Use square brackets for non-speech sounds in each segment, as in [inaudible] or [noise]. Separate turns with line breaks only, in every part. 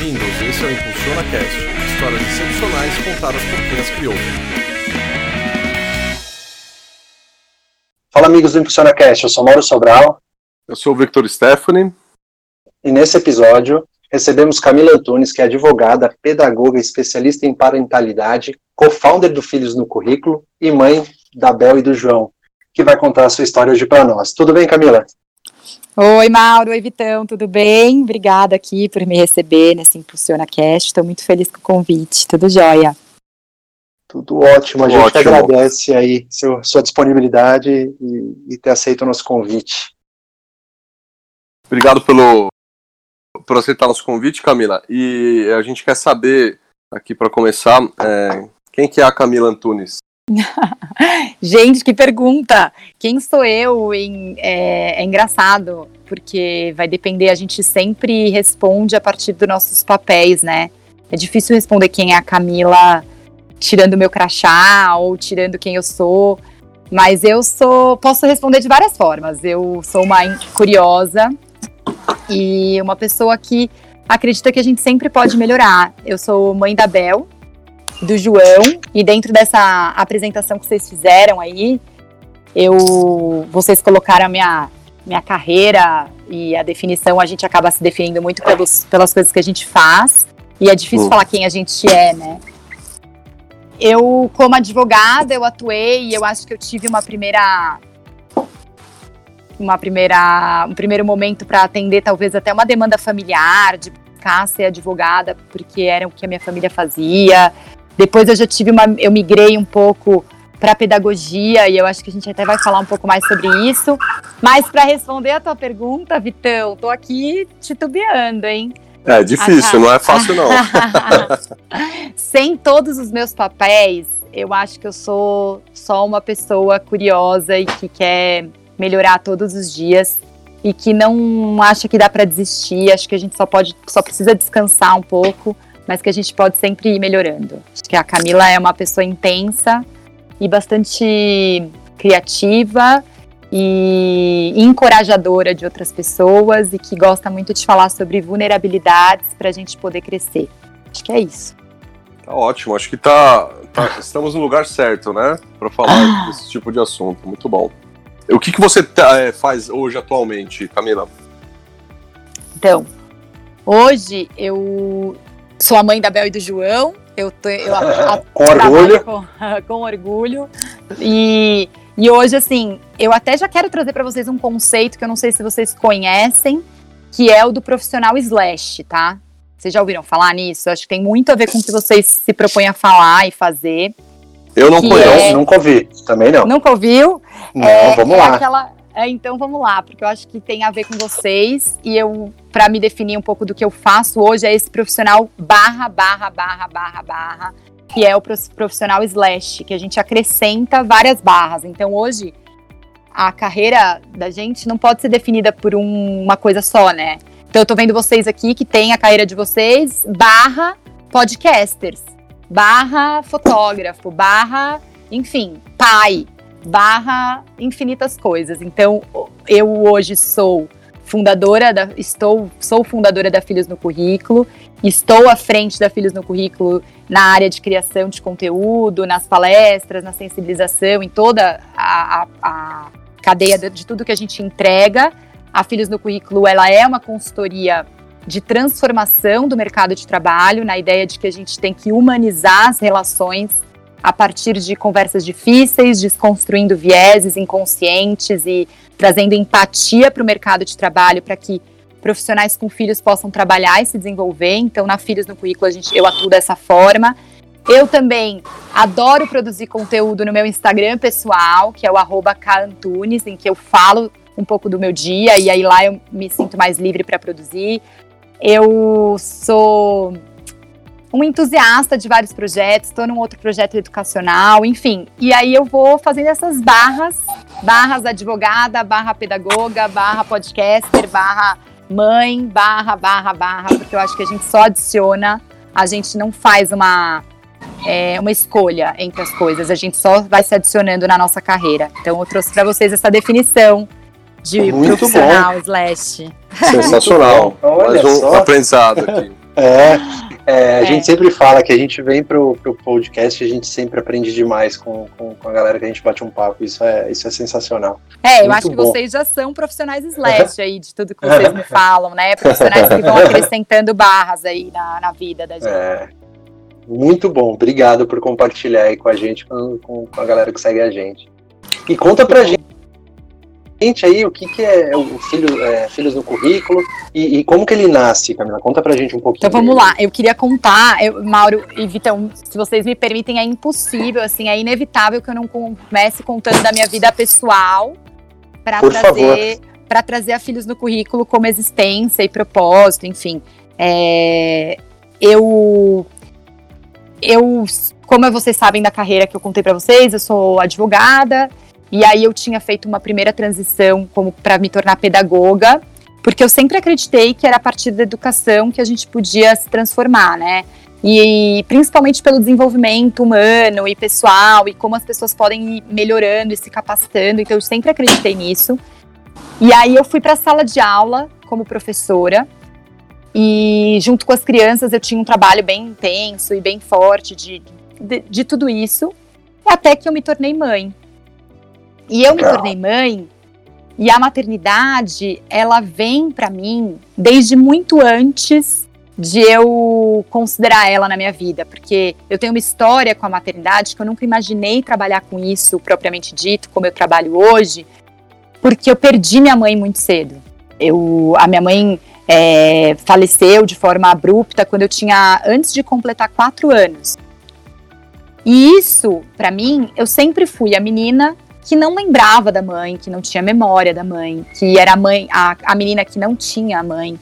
bem-vindos. Esse é o Impulsiona Cast, histórias excepcionais contadas por quem as criou.
Fala amigos do Impulsiona Cast, eu sou Mauro Sobral.
Eu sou o Victor Stephanie.
E nesse episódio recebemos Camila Antunes, que é advogada, pedagoga, especialista em parentalidade, co-founder do Filhos no Currículo e mãe da Bel e do João, que vai contar a sua história hoje para nós. Tudo bem, Camila?
Oi, Mauro, oi, Vitão, tudo bem? Obrigada aqui por me receber nesse Impulsiona Cast. Estou muito feliz com o convite. Tudo jóia.
Tudo ótimo. A gente
ótimo.
agradece aí seu, sua disponibilidade e, e ter aceito o nosso convite.
Obrigado pelo por aceitar nosso convite, Camila. E a gente quer saber aqui para começar é, quem que é a Camila Antunes. [laughs]
Gente, que pergunta! Quem sou eu? Em- é, é engraçado, porque vai depender, a gente sempre responde a partir dos nossos papéis, né? É difícil responder quem é a Camila tirando meu crachá ou tirando quem eu sou. Mas eu sou. Posso responder de várias formas. Eu sou uma curiosa e uma pessoa que acredita que a gente sempre pode melhorar. Eu sou mãe da Bel, do João, e dentro dessa apresentação que vocês fizeram aí, eu vocês colocaram a minha, minha carreira e a definição, a gente acaba se definindo muito pelos, pelas coisas que a gente faz, e é difícil falar quem a gente é, né? Eu, como advogada, eu atuei e eu acho que eu tive uma primeira uma primeira um primeiro momento para atender talvez até uma demanda familiar de buscar ser advogada porque era o que a minha família fazia depois eu já tive uma. Eu migrei um pouco para pedagogia e eu acho que a gente até vai falar um pouco mais sobre isso. Mas para responder a tua pergunta, Vitão, tô aqui titubeando, hein?
É difícil,
Ah, tá.
não é fácil não. [laughs]
Sem todos os meus papéis, eu acho que eu sou só uma pessoa curiosa e que quer melhorar todos os dias e que não acha que dá para desistir. Acho que a gente só pode, só precisa descansar um pouco, mas que a gente pode sempre ir melhorando. Acho que a Camila é uma pessoa intensa e bastante criativa e encorajadora de outras pessoas e que gosta muito de falar sobre vulnerabilidades para a gente poder crescer. Acho que é isso.
Tá ótimo, acho que tá, tá- estamos no lugar certo, né? Para falar desse tipo de assunto. Muito bom. O que, que você é, faz hoje atualmente, Camila?
Então, hoje eu sou a mãe da Bel e do João. Eu, tô, eu a- a-
Com orgulho.
Com, [laughs] com orgulho. E, e hoje, assim, eu até já quero trazer para vocês um conceito que eu não sei se vocês conhecem, que é o do profissional slash, tá? Vocês já ouviram falar nisso? Eu acho que tem muito a ver com o que vocês se propõem a falar e fazer.
Eu não conheço.
é-
Nunca ouvi. Também não.
Nunca ouviu?
Não,
É,
vamos
é
lá.
aquela- é, então vamos lá, porque eu acho que tem a ver com vocês e eu, para me definir um pouco do que eu faço hoje, é esse profissional barra, barra, barra, barra, barra, que é o prof- profissional slash, que a gente acrescenta várias barras. Então hoje a carreira da gente não pode ser definida por um- uma coisa só, né? Então eu tô vendo vocês aqui que tem a carreira de vocês barra podcasters, barra fotógrafo, barra, enfim, pai, barra infinitas coisas. Então, eu hoje sou fundadora da estou sou fundadora da Filhos no Currículo, estou à frente da Filhos no Currículo na área de criação de conteúdo, nas palestras, na sensibilização, em toda a, a- a cadeia de, de tudo que a gente entrega. A Filhos no Currículo, ela é uma consultoria de transformação do mercado de trabalho, na ideia de que a gente tem que humanizar as relações a partir de conversas difíceis, desconstruindo vieses inconscientes e trazendo empatia para o mercado de trabalho para que profissionais com filhos possam trabalhar e se desenvolver. Então, na Filhos no Currículo, a gente, eu atuo dessa forma. Eu também adoro produzir conteúdo no meu Instagram pessoal, que é o arroba em que eu falo um pouco do meu dia e aí lá eu me sinto mais livre para produzir. Eu sou um entusiasta de vários projetos, estou num outro projeto educacional, enfim. E aí eu vou fazendo essas barras, barras advogada, barra pedagoga, barra podcaster, barra mãe, barra, barra, barra, porque eu acho que a gente só adiciona, a gente não faz uma, é, uma escolha entre as coisas, a gente só vai se adicionando na nossa carreira. Então eu trouxe para vocês essa definição de
Muito
profissional slash.
Sensacional.
Bom.
Mais um
só.
aprendizado aqui. [laughs]
É, é, a é. gente sempre fala que a gente vem pro, pro podcast e a gente sempre aprende demais com, com, com, a galera que a gente bate um papo. Isso é, isso é sensacional.
É, Muito eu acho que bom. vocês já são profissionais slash aí, de tudo que vocês me [laughs] falam, né? Profissionais que vão acrescentando barras aí na, na vida da gente. É.
Muito bom, obrigado por compartilhar aí com a gente, com, com a galera que segue a gente. E conta pra gente gente aí o que, que é o filho, é, Filhos no Currículo e, e, como que ele nasce, Camila? Conta pra gente um pouquinho.
Então vamos dele. lá, eu queria contar, eu, Mauro e Vitão, se vocês me permitem, é impossível, assim, é inevitável que eu não comece contando da minha vida pessoal para trazer para trazer a Filhos no Currículo como existência e propósito, enfim. É, eu eu, como vocês sabem da carreira que eu contei para vocês, eu sou advogada, e aí eu tinha feito uma primeira transição como para me tornar pedagoga, porque eu sempre acreditei que era a partir da educação que a gente podia se transformar, né? E principalmente pelo desenvolvimento humano e pessoal e como as pessoas podem ir melhorando e se capacitando. Então eu sempre acreditei nisso. E aí eu fui para a sala de aula como professora e junto com as crianças eu tinha um trabalho bem intenso e bem forte de, de, de tudo isso, até que eu me tornei mãe. E eu me tornei mãe e a maternidade, ela vem para mim desde muito antes de eu considerar ela na minha vida, porque eu tenho uma história com a maternidade que eu nunca imaginei trabalhar com isso propriamente dito, como eu trabalho hoje, porque eu perdi minha mãe muito cedo. Eu, a minha mãe é, faleceu de forma abrupta quando eu tinha antes de completar quatro anos. E isso, para mim, eu sempre fui a menina que não lembrava da mãe, que não tinha memória da mãe, que era a mãe, a, a menina que não tinha a mãe.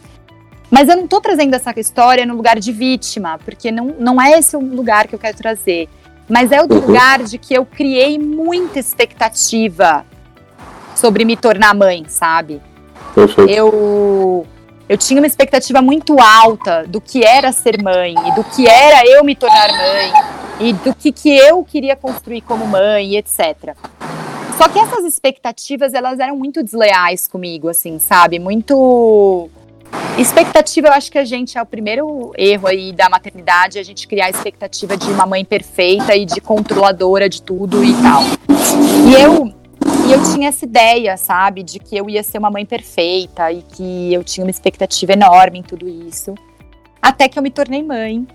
Mas eu não tô trazendo essa história no lugar de vítima, porque não, não é esse o lugar que eu quero trazer. Mas é o uhum. lugar de que eu criei muita expectativa sobre me tornar mãe, sabe? Perfeito. Eu eu tinha uma expectativa muito alta do que era ser mãe e do que era eu me tornar mãe e do que, que eu queria construir como mãe, etc. Só que essas expectativas, elas eram muito desleais comigo, assim, sabe? Muito. Expectativa, eu acho que a gente é o primeiro erro aí da maternidade, a gente criar a expectativa de uma mãe perfeita e de controladora de tudo e tal. E eu, e eu tinha essa ideia, sabe, de que eu ia ser uma mãe perfeita e que eu tinha uma expectativa enorme em tudo isso. Até que eu me tornei mãe.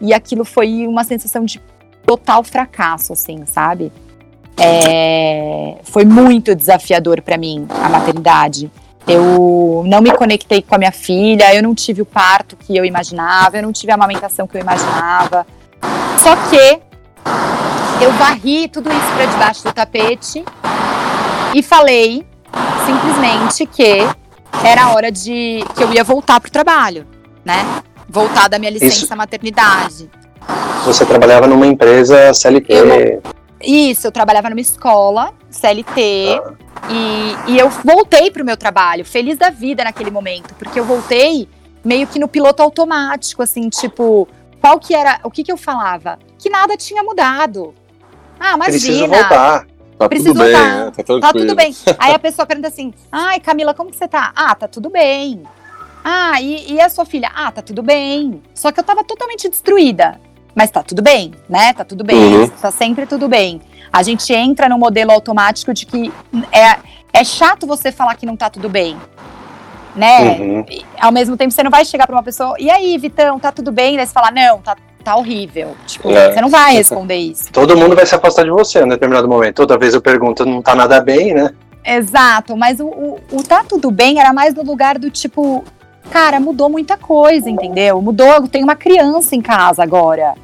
E aquilo foi uma sensação de total fracasso, assim, sabe? É, foi muito desafiador para mim a maternidade. Eu não me conectei com a minha filha, eu não tive o parto que eu imaginava, eu não tive a amamentação que eu imaginava. Só que eu varri tudo isso para debaixo do tapete e falei simplesmente que era hora de que eu ia voltar pro trabalho, né? Voltar da minha licença isso. maternidade.
Você trabalhava numa empresa CLT? Eu,
isso, eu trabalhava numa escola, CLT, ah. e, e eu voltei pro meu trabalho, feliz da vida naquele momento, porque eu voltei meio que no piloto automático, assim, tipo, qual que era, o que que eu falava? Que nada tinha mudado. Ah, imagina.
Precisa voltar.
Tá tudo bem, né?
tá, tá tudo bem. Aí a pessoa pergunta assim, ai, Camila, como que você tá? Ah, tá tudo bem. Ah, e, e a sua filha? Ah, tá tudo bem. Só que eu tava totalmente destruída. Mas tá tudo bem, né? Tá tudo bem, uhum. tá sempre tudo bem. A gente entra no modelo automático de que é, é chato você falar que não tá tudo bem. Né? Uhum. Ao mesmo tempo, você não vai chegar pra uma pessoa, e aí, Vitão, tá tudo bem? Daí você fala, não, tá, tá horrível. Tipo, é. você não vai responder isso.
Todo mundo vai se afastar de você em determinado momento. Toda vez eu pergunto, não tá nada bem, né?
Exato, mas o, o, o tá tudo bem era mais no lugar do tipo, cara, mudou muita coisa, entendeu? Mudou, tem uma criança em casa agora,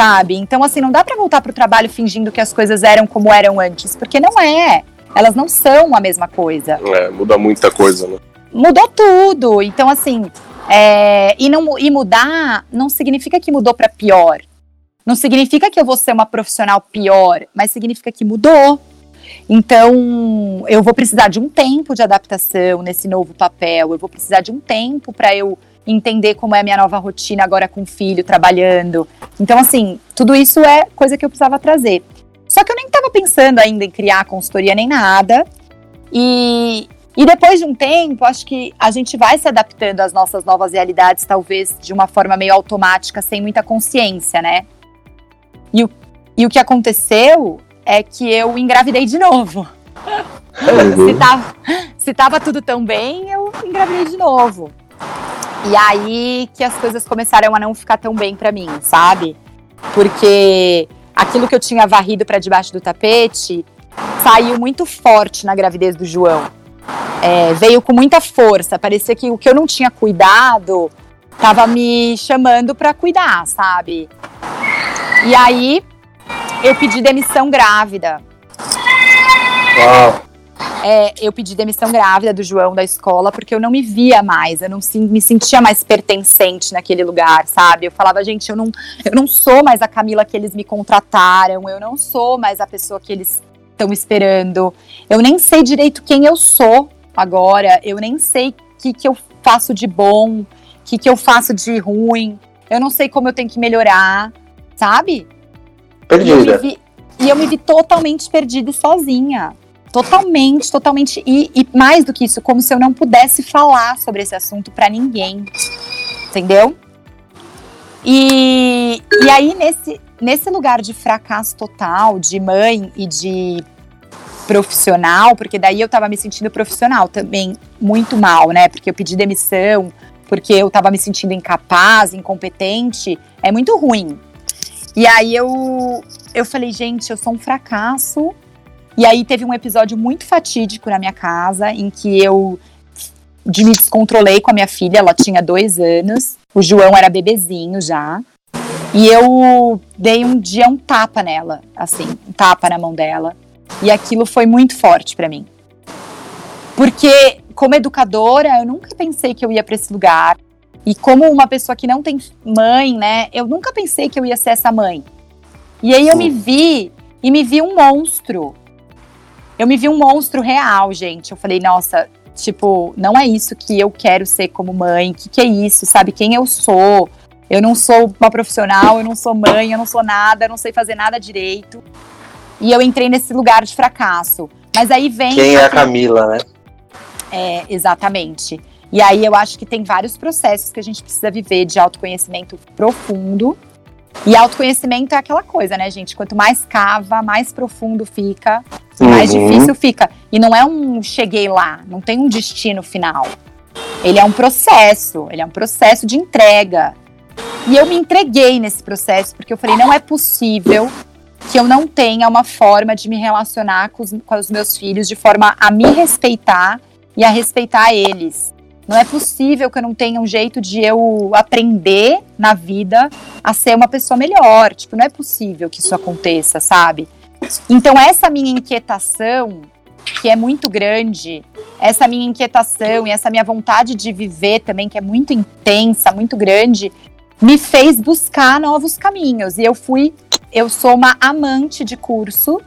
sabe? Então, assim, não dá para voltar pro trabalho fingindo que as coisas eram como eram antes, porque não é. Elas não são a mesma coisa.
É, muda muita coisa, né?
Mudou tudo. Então, assim, é, e, não, e mudar não significa que mudou para pior. Não significa que eu vou ser uma profissional pior, mas significa que mudou. Então, eu vou precisar de um tempo de adaptação nesse novo papel, eu vou precisar de um tempo para eu entender como é a minha nova rotina agora com o filho, trabalhando. Então, assim, tudo isso é coisa que eu precisava trazer. Só que eu nem estava pensando ainda em criar consultoria nem nada. E, E depois de um tempo, acho que a gente vai se adaptando às nossas novas realidades, talvez de uma forma meio automática, sem muita consciência, né? E o, e o que aconteceu é que eu engravidei de novo.
Uhum. [laughs]
se, tava, se tava tudo tão bem, eu engravidei de novo. E aí que as coisas começaram a não ficar tão bem pra mim, sabe? Porque aquilo que eu tinha varrido pra debaixo do tapete saiu muito forte na gravidez do João. É, veio com muita força. Parecia que o que eu não tinha cuidado tava me chamando pra cuidar, sabe? E aí eu pedi demissão grávida.
Uau.
É, eu pedi demissão grávida do João da escola porque eu não me via mais, eu não me sentia mais pertencente naquele lugar, sabe? Eu falava, gente, eu não, eu não sou mais a Camila que eles me contrataram, eu não sou mais a pessoa que eles estão esperando, eu nem sei direito quem eu sou agora, eu nem sei o que, que eu faço de bom, o que, que eu faço de ruim, eu não sei como eu tenho que melhorar, sabe? E eu me
Perdida.
vi, e eu me vi totalmente perdida e sozinha. Totalmente, totalmente. E, e mais do que isso, como se eu não pudesse falar sobre esse assunto pra ninguém. Entendeu? E, e aí, nesse, nesse lugar de fracasso total, de mãe e de profissional, porque daí eu tava me sentindo profissional também muito mal, né? Porque eu pedi demissão, porque eu tava me sentindo incapaz, incompetente. É muito ruim. E aí eu, eu falei, gente, eu sou um fracasso. E aí teve um episódio muito fatídico na minha casa, em que eu de me descontrolei com a minha filha, ela tinha dois anos, o João era bebezinho já. E eu dei um dia um tapa nela, assim, um tapa na mão dela. E aquilo foi muito forte pra mim. Porque, como educadora, eu nunca pensei que eu ia pra esse lugar. E como uma pessoa que não tem mãe, né? Eu nunca pensei que eu ia ser essa mãe. E aí eu me vi e me vi um monstro. Eu me vi um monstro real, gente. Eu falei, nossa, tipo, não é isso que eu quero ser como mãe. O que, que é isso? Sabe quem eu sou? Eu não sou uma profissional, eu não sou mãe, eu não sou nada, eu não sei fazer nada direito. E eu entrei nesse lugar de fracasso. Mas aí vem.
Quem é a Camila, né?
É, exatamente. E aí eu acho que tem vários processos que a gente precisa viver de autoconhecimento profundo. E autoconhecimento é aquela coisa, né, gente? Quanto mais cava, mais profundo fica, e mais
Uhum.
difícil fica. E não é um cheguei lá, não tem um destino final. Ele é um processo, ele é um processo de entrega. E eu me entreguei nesse processo, porque eu falei, não é possível que eu não tenha uma forma de me relacionar com os, com os meus filhos de forma a me respeitar e a respeitar eles. Não é possível que eu não tenha um jeito de eu aprender na vida a ser uma pessoa melhor. Tipo, não é possível que isso aconteça, sabe? Então, essa minha inquietação, que é muito grande, essa minha inquietação e essa minha vontade de viver também, que é muito intensa, muito grande, me fez buscar novos caminhos. E eu fui, eu sou uma amante de curso,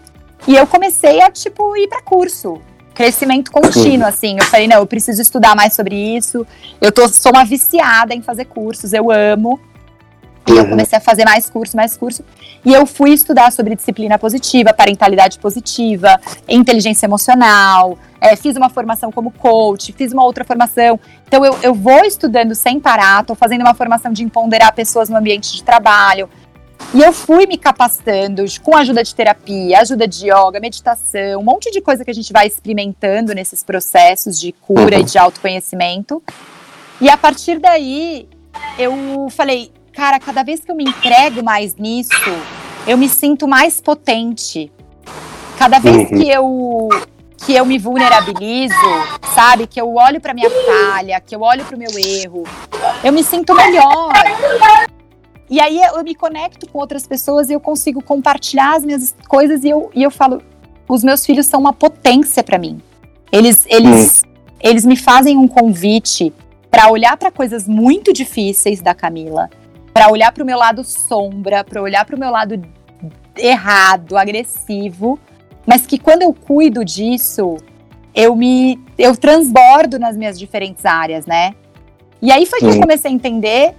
e eu comecei a, tipo, ir para curso. Crescimento contínuo, assim. Eu falei, não, eu preciso estudar mais sobre isso. Eu tô, sou uma viciada em fazer cursos, eu amo. E eu
Uhum.
comecei a fazer mais curso, mais curso. E eu fui estudar sobre disciplina positiva, parentalidade positiva, inteligência emocional. é, fiz uma formação como coach, fiz uma outra formação. Então eu, eu vou estudando sem parar, tô fazendo uma formação de empoderar pessoas no ambiente de trabalho. E eu fui me capacitando com ajuda de terapia, ajuda de yoga, meditação, um monte de coisa que a gente vai experimentando nesses processos de cura e de autoconhecimento. E a partir daí, eu falei, cara, cada vez que eu me entrego mais nisso, eu me sinto mais potente. Cada vez
Uhum.
que eu que eu me vulnerabilizo, sabe, que eu olho para minha falha, que eu olho para o meu erro, eu me sinto melhor. E aí eu me conecto com outras pessoas e eu consigo compartilhar as minhas coisas e eu, e eu falo, os meus filhos são uma potência para mim. Eles eles eles me fazem um convite para olhar para coisas muito difíceis da Camila, para olhar para o meu lado sombra, para olhar para o meu lado errado, agressivo, mas que quando eu cuido disso, eu me eu transbordo nas minhas diferentes áreas, né? E aí foi que eu
Sim.
comecei a entender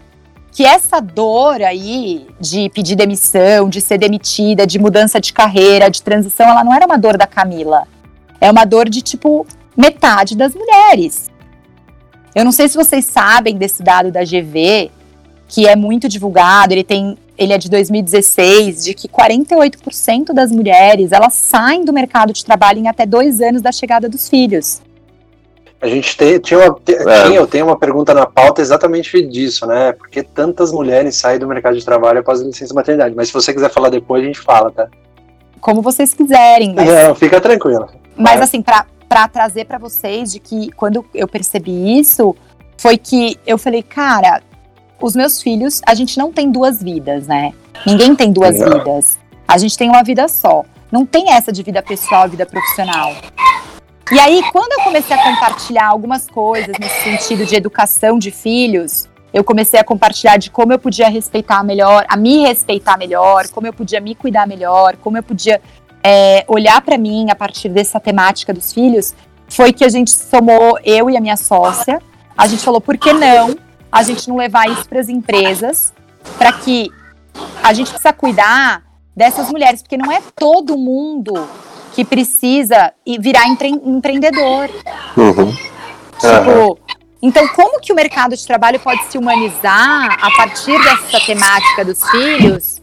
que essa dor aí de pedir demissão, de ser demitida, de mudança de carreira, de transição, ela não era uma dor da Camila. É uma dor de tipo metade das mulheres. Eu não sei se vocês sabem desse dado da GV, que é muito divulgado, ele tem ele é de 2016, de que 48% das mulheres elas saem do mercado de trabalho em até dois anos da chegada dos filhos.
A gente tem, tinha, uma, é. tinha, eu tenho uma pergunta na pauta exatamente disso, né? Por que tantas mulheres saem do mercado de trabalho após a licença maternidade? Mas se você quiser falar depois, a gente fala, tá?
Como vocês quiserem.
Mas, Não, fica tranquila.
Mas assim, para trazer para vocês de que quando eu percebi isso, foi que eu falei, cara, os meus filhos, a gente não tem duas vidas, né? Ninguém tem duas não. vidas. A gente tem uma vida só. Não tem essa de vida pessoal e vida profissional. E aí, quando eu comecei a compartilhar algumas coisas nesse sentido de educação de filhos, eu comecei a compartilhar de como eu podia respeitar melhor, a me respeitar melhor, como eu podia me cuidar melhor, como eu podia é, olhar para mim a partir dessa temática dos filhos, foi que a gente somou eu e a minha sócia. A gente falou, por que não a gente não levar isso para as empresas, para que a gente precisa cuidar dessas mulheres, porque não é todo mundo que precisa virar empre empreendedor.
Uhum.
Tipo, então como que o mercado de trabalho pode se humanizar a partir dessa temática dos filhos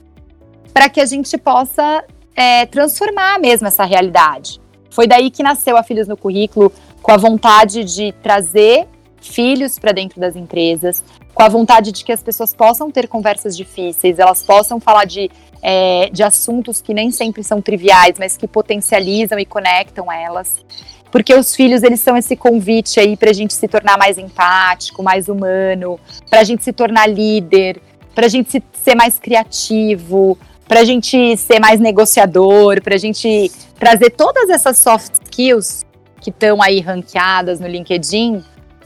para que a gente possa é, transformar mesmo essa realidade? Foi daí que nasceu a Filhos no Currículo, com a vontade de trazer filhos para dentro das empresas, com a vontade de que as pessoas possam ter conversas difíceis, elas possam falar de, é, de assuntos que nem sempre são triviais, mas que potencializam e conectam elas. Porque os filhos, eles são esse convite aí para a gente se tornar mais empático, mais humano, para a gente se tornar líder, para a gente se, ser mais criativo, para a gente ser mais negociador, para a gente trazer todas essas soft skills que estão aí ranqueadas no LinkedIn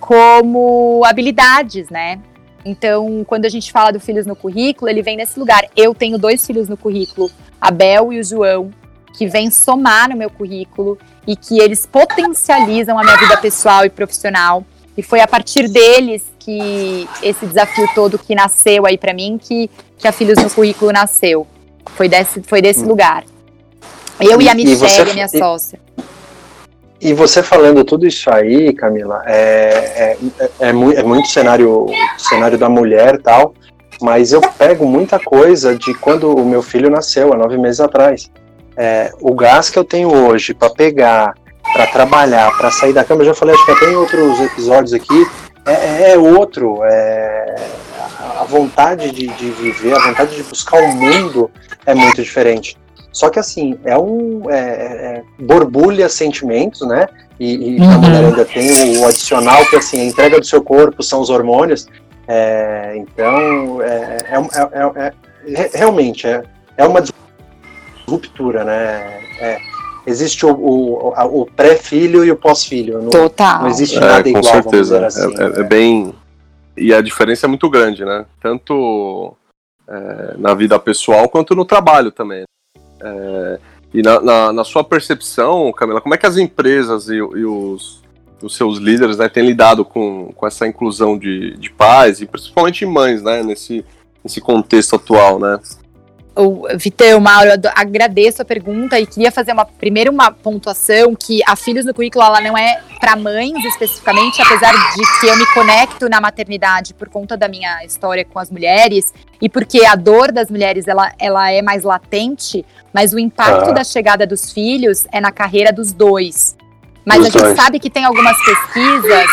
como habilidades, né? Então, quando a gente fala do filhos no currículo, ele vem nesse lugar. Eu tenho dois filhos no currículo, a Bel e o João, que vêm somar no meu currículo e que eles potencializam a minha vida pessoal e profissional. E foi a partir deles que esse desafio todo que nasceu aí para mim, que, que a Filhos no Currículo nasceu. Foi desse, foi desse hum. lugar. Eu e, e a Michelle, minha e, sócia.
E você falando tudo isso aí, Camila, é, é, é, é, muito, é cenário, cenário da mulher tal, mas eu pego muita coisa de quando o meu filho nasceu, há nove meses atrás. É, o gás que eu tenho hoje para pegar, para trabalhar, para sair da cama, eu já falei, acho que até em outros episódios aqui, é, é outro. É, a vontade de, de viver, a vontade de buscar o mundo é muito diferente. Só que assim, é um. É, é, borbulha sentimentos, né? E, e uhum. a mulher ainda tem o, adicional, que assim, a entrega do seu corpo são os hormônios. É, então, é, é, é realmente é, é uma ruptura, né? existe o, o, o pré-filho e o pós-filho.
Total.
Não existe nada igual,
com certeza.
Assim,
é, né? bem. E a diferença é muito grande, né? Tanto na vida pessoal quanto no trabalho também. É, e na, na, na, sua percepção, Camila, como é que as empresas e, e os, os, seus líderes né, têm lidado com, com essa inclusão de, de pais e principalmente mães, né, nesse, nesse contexto atual, né?
O Vitão, Mauro, eu agradeço a pergunta e queria fazer uma primeiro uma pontuação que a Filhos no Currículo ela não é para mães especificamente, apesar de que eu me conecto na maternidade por conta da minha história com as mulheres e porque a dor das mulheres ela, ela é mais latente, mas o impacto ah. da chegada dos filhos é na carreira dos dois. Mas Os a gente dois. sabe que tem algumas pesquisas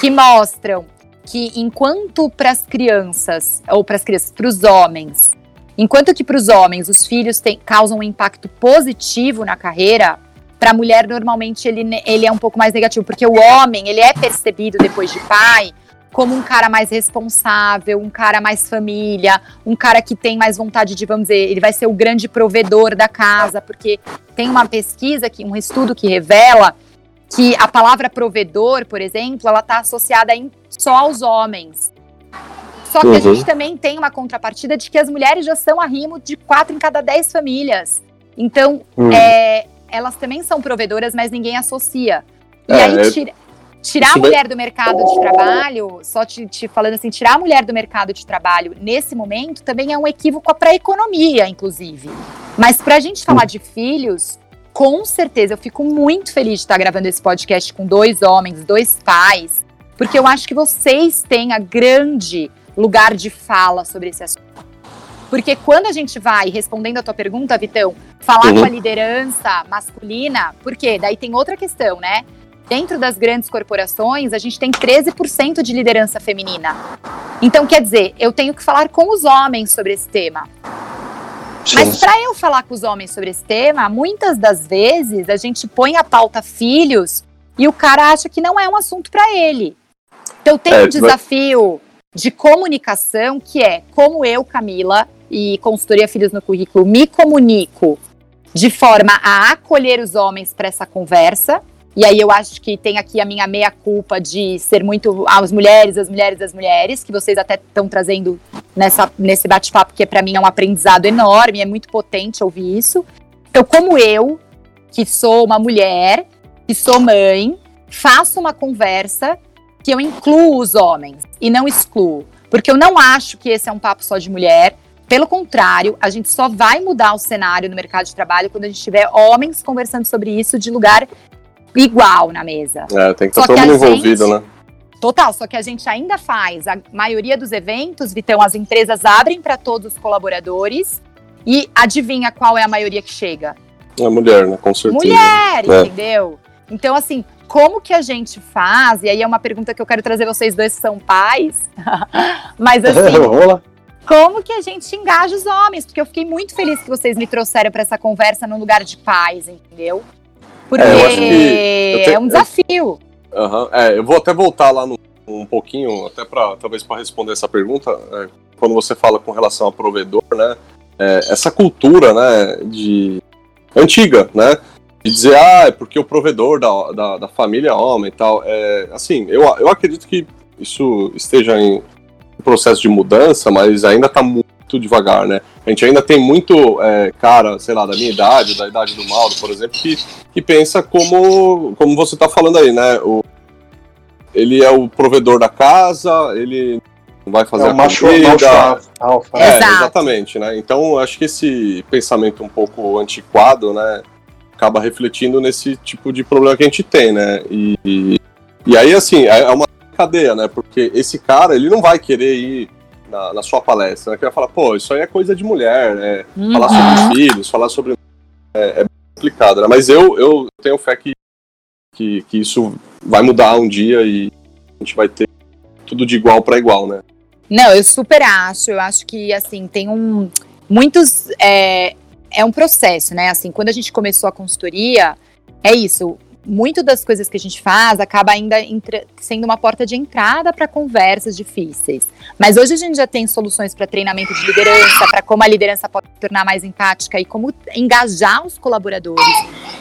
que mostram que enquanto para as crianças ou para as crianças, para os homens, Enquanto que para os homens os filhos tem, causam um impacto positivo na carreira, para a mulher normalmente ele, ele é um pouco mais negativo, porque o homem ele é percebido depois de pai como um cara mais responsável, um cara mais família, um cara que tem mais vontade de, vamos dizer, ele vai ser o grande provedor da casa, porque tem uma pesquisa, que, um estudo que revela que a palavra provedor, por exemplo, ela está associada em, só aos homens. Só que uhum. a gente também tem uma contrapartida de que as mulheres já são arrimo de quatro em cada dez famílias. Então, uhum. é, elas também são provedoras, mas ninguém associa. E é, aí, é. tira, tirar a mulher do mercado de trabalho, só te, te, falando assim, tirar a mulher do mercado de trabalho nesse momento também é um equívoco para a economia, inclusive. Mas para a gente falar de filhos, com certeza, eu fico muito feliz de estar gravando esse podcast com dois homens, dois pais, porque eu acho que vocês têm a grande lugar de fala sobre esse assunto. Porque quando a gente vai, respondendo a tua pergunta, Vitão, falar uhum. com a liderança masculina, porque daí tem outra questão, né? Dentro das grandes corporações, a gente tem 13% de liderança feminina. Então, quer dizer, eu tenho que falar com os homens sobre esse tema. Sim. Mas para eu falar com os homens sobre esse tema, muitas das vezes a gente põe a pauta filhos e o cara acha que não é um assunto para ele. Então tem é, um desafio de comunicação que é como eu, Camila, e consultoria Filhos no Currículo, me comunico de forma a acolher os homens para essa conversa. E aí eu acho que tem aqui a minha meia culpa de ser muito as mulheres, as mulheres, as mulheres, que vocês até estão trazendo nessa, nesse bate-papo, que para mim é um aprendizado enorme, é muito potente ouvir isso. Então, como eu, que sou uma mulher, que sou mãe, faço uma conversa que eu incluo os homens e não excluo. Porque eu não acho que esse é um papo só de mulher. Pelo contrário, a gente só vai mudar o cenário no mercado de trabalho quando a gente tiver homens conversando sobre isso de lugar igual na mesa.
É, tem que estar todo mundo envolvido, né?
Total, só que a gente ainda faz. A maioria dos eventos, Vitão, as empresas abrem para todos os colaboradores e adivinha qual é a maioria que chega?
A mulher, né? Com certeza.
Mulher, é. entendeu? Então, assim, como que a gente faz? E aí é uma pergunta que eu quero trazer vocês dois que são pais. [laughs] Mas [laughs] assim, como que a gente engaja os homens? Porque eu fiquei muito feliz que vocês me trouxeram para essa conversa num lugar de paz, entendeu? Porque é, tenho, é um desafio.
Eu, uh -huh, é, eu vou até voltar lá no, um pouquinho, até para talvez para responder essa pergunta, é, quando você fala com relação ao provedor, né? É, essa cultura, né, de antiga, né? De dizer, ah, é porque o provedor da, da, da família é homem e tal. É, assim, eu, eu acredito que isso esteja em processo de mudança, mas ainda está muito devagar, né? A gente ainda tem muito é, cara, sei lá, da minha idade, da idade do Mauro, por exemplo, que, que pensa como, como você está falando aí, né? O, ele é o provedor da casa, ele vai fazer é a macho, comida. Macho alfa. É, exatamente, né? Então, acho que esse pensamento um pouco antiquado, né? Acaba refletindo nesse tipo de problema que a gente tem, né? E, e aí, assim, é, é uma cadeia, né? Porque esse cara, ele não vai querer ir na, na sua palestra, né? Que vai falar, pô, isso aí é coisa de mulher, né? Uhum. Falar sobre filhos, falar sobre. É, é complicado, né? Mas eu, eu tenho fé que, que, que isso vai mudar um dia e a gente vai ter tudo de igual para igual, né?
Não, eu super acho. Eu acho que, assim, tem um. Muitos. É, é um processo, né? Assim, quando a gente começou a consultoria, é isso. Muito das coisas que a gente faz acaba ainda sendo uma porta de entrada para conversas difíceis. Mas hoje a gente já tem soluções para treinamento de liderança, para como a liderança pode se tornar mais empática e como engajar os colaboradores.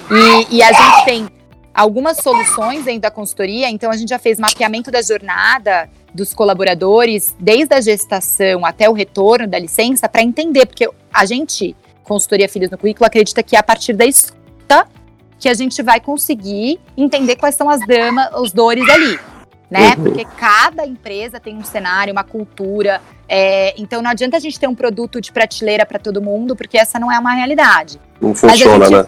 E, e a gente tem algumas soluções dentro da consultoria, então a gente já fez mapeamento da jornada dos colaboradores, desde a gestação até o retorno da licença, para entender, porque a gente consultoria Filhos no Currículo acredita que é a partir da escuta que a gente vai conseguir entender quais são as dramas, os dores ali. Né? Uhum. Porque cada empresa tem um cenário, uma cultura. É, então não adianta a gente ter um produto de prateleira para todo mundo, porque essa não é uma realidade.
Não funciona, gente, né?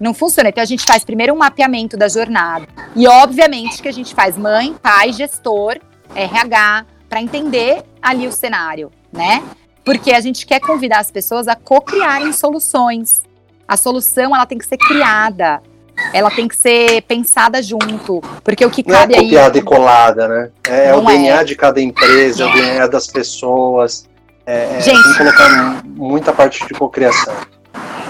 Não funciona. Então a gente faz primeiro um mapeamento da jornada. E obviamente que a gente faz mãe, pai, gestor, RH, para entender ali o cenário, né? Porque a gente quer convidar as pessoas a co-criarem soluções. A solução ela tem que ser criada. Ela tem que ser pensada junto. Porque o que
não
cabe
é copiada aí. e colada, né? É, é o DNA é. de cada empresa, é o DNA das pessoas. É, é gente, tem que colocar muita parte de cocriação.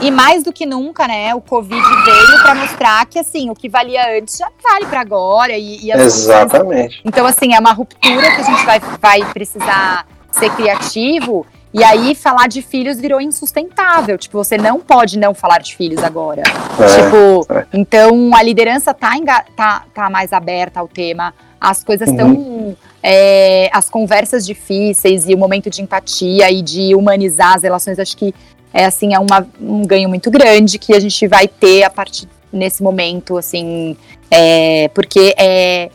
E mais do que nunca, né, o Covid veio para mostrar que, assim, o que valia antes já vale para agora. E, e
Exatamente.
Então, assim, é uma ruptura que a gente vai, vai precisar ser criativo e aí falar de filhos virou insustentável. Tipo, você não pode não falar de filhos agora. É, tipo, é. então a liderança tá, tá, tá mais aberta ao tema. As coisas estão. Uhum. É, as conversas difíceis e o momento de empatia e de humanizar as relações, acho que é assim, é uma, um ganho muito grande que a gente vai ter a partir nesse momento, assim, é, porque é,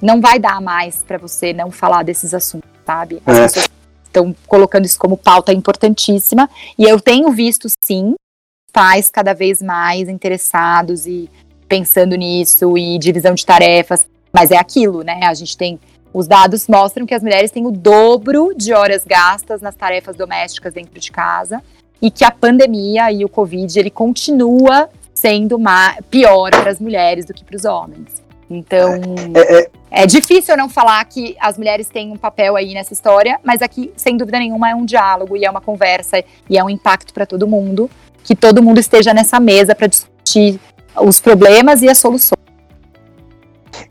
não vai dar mais para você não falar desses assuntos, sabe? As é. pessoas estão colocando isso como pauta importantíssima. E eu tenho visto, sim, pais cada vez mais interessados e pensando nisso e divisão de tarefas, mas é aquilo, né? A gente tem os dados mostram que as mulheres têm o dobro de horas gastas nas tarefas domésticas dentro de casa e que a pandemia e o Covid ele continua sendo pior para as mulheres do que para os homens. Então, é, é, é, difícil não falar que as mulheres têm um papel aí nessa história, mas aqui, sem dúvida nenhuma, é um diálogo e é uma conversa e é um impacto para todo mundo, que todo mundo esteja nessa mesa para discutir os problemas e as soluções.